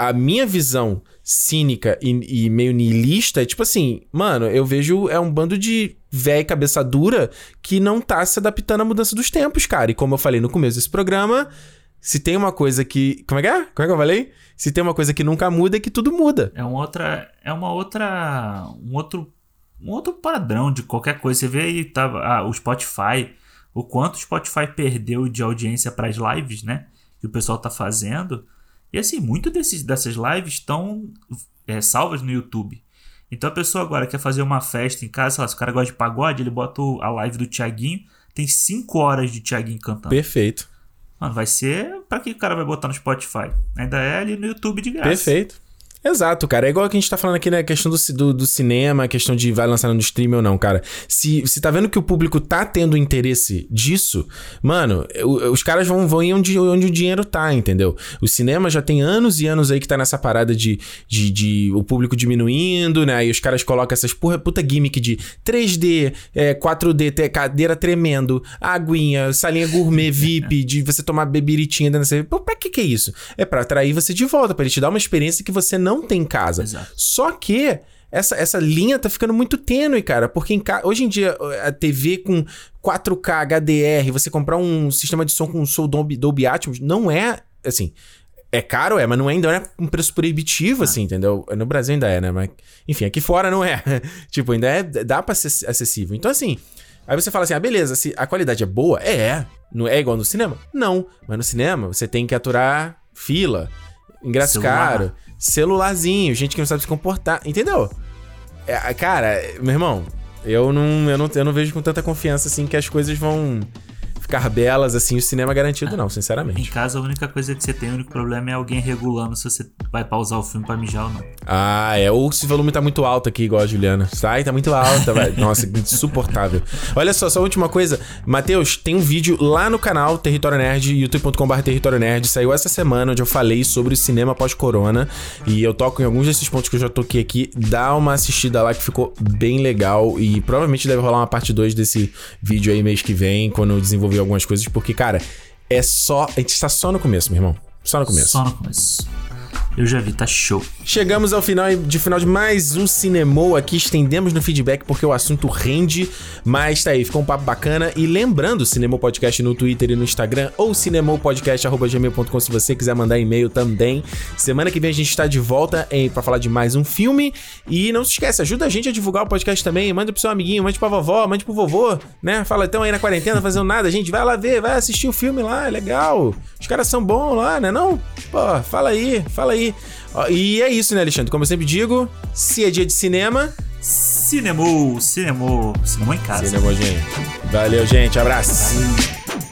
a minha visão cínica e, e meio niilista é tipo assim, mano, eu vejo é um bando de véia cabeça dura que não tá se adaptando à mudança dos tempos, cara. E como eu falei no começo desse programa, se tem uma coisa que. Como é que é? Como é que eu falei? Se tem uma coisa que nunca muda, é que tudo muda. É uma outra. É uma outra. Um outro. Um outro padrão de qualquer coisa. Você vê aí, tava, ah, o Spotify. O quanto o Spotify perdeu de audiência para as lives, né? Que o pessoal tá fazendo. E assim, muito desses, dessas lives estão é, salvas no YouTube. Então a pessoa agora quer fazer uma festa em casa, sei lá, se o cara gosta de pagode, ele bota a live do Thiaguinho, tem 5 horas de Thiaguinho cantando. Perfeito. Mano, vai ser. Pra que o cara vai botar no Spotify? Ainda é ali no YouTube de graça. Perfeito. Exato, cara. É igual que a gente tá falando aqui, né? A questão do, do, do, cinema, a questão de vai lançar no stream ou não, cara. Se, se tá vendo que o público tá tendo interesse disso, mano, os caras vão, vão ir onde, onde o dinheiro tá, entendeu? O cinema já tem anos e anos aí que tá nessa parada de, de, de o público diminuindo, né? E os caras colocam essas porra, puta gimmick de 3D, é, 4D, cadeira tremendo, aguinha, salinha gourmet VIP, de você tomar bebiritinha dentro dessa. Pô, pra que que é isso? É pra atrair você de volta, pra ele te dar uma experiência que você não não tem em casa. Exato. Só que essa, essa linha tá ficando muito tênue, cara. Porque em ca... hoje em dia, a TV com 4K HDR, você comprar um sistema de som com som Dolby, Dolby Atmos, não é, assim... É caro, é, mas não é, ainda é um preço proibitivo, ah. assim, entendeu? No Brasil ainda é, né? Mas, enfim, aqui fora não é. tipo, ainda é, dá pra ser acessível. Então, assim, aí você fala assim, ah, beleza, se a qualidade é boa, é. Não é igual no cinema? Não. Mas no cinema, você tem que aturar fila, ingresso Celular. caro celularzinho, gente que não sabe se comportar, entendeu? É, cara, meu irmão, eu não, eu, não, eu não vejo com tanta confiança assim que as coisas vão ficar belas, assim, o cinema garantido, não, sinceramente. Em casa, a única coisa que você tem, o único problema é alguém regulando se você vai pausar o filme pra mijar ou não. Ah, é. Ou se o volume tá muito alto aqui, igual a Juliana. Sai, tá muito alta, vai. Nossa, insuportável. Olha só, só a última coisa. Matheus, tem um vídeo lá no canal Território Nerd, youtube.com.br Território Nerd. Saiu essa semana, onde eu falei sobre o cinema pós-corona. E eu toco em alguns desses pontos que eu já toquei aqui. Dá uma assistida lá que ficou bem legal. E provavelmente deve rolar uma parte 2 desse vídeo aí mês que vem, quando eu desenvolver algumas coisas, porque, cara, é só. A gente está só no começo, meu irmão. Só no começo. Só no começo. Eu já vi, tá show. Chegamos ao final de final de mais um Cinemou aqui. Estendemos no feedback porque o assunto rende. Mas tá aí, ficou um papo bacana. E lembrando, Cinemou Podcast no Twitter e no Instagram, ou cinemoupodcast.gmail.com se você quiser mandar e-mail também. Semana que vem a gente está de volta para falar de mais um filme. E não se esquece, ajuda a gente a divulgar o podcast também. Manda pro seu amiguinho, mande pra vovó, mande pro vovô, né? Fala, então aí na quarentena fazendo nada, gente, vai lá ver, vai assistir o filme lá, é legal. Os caras são bons lá, né? Não? Pô, fala aí, fala aí. E é isso, né, Alexandre? Como eu sempre digo, se é dia de cinema. Cinemou, cinemou, cinemou em casa. Cinemou, gente. Valeu, gente. Abraço. Valeu.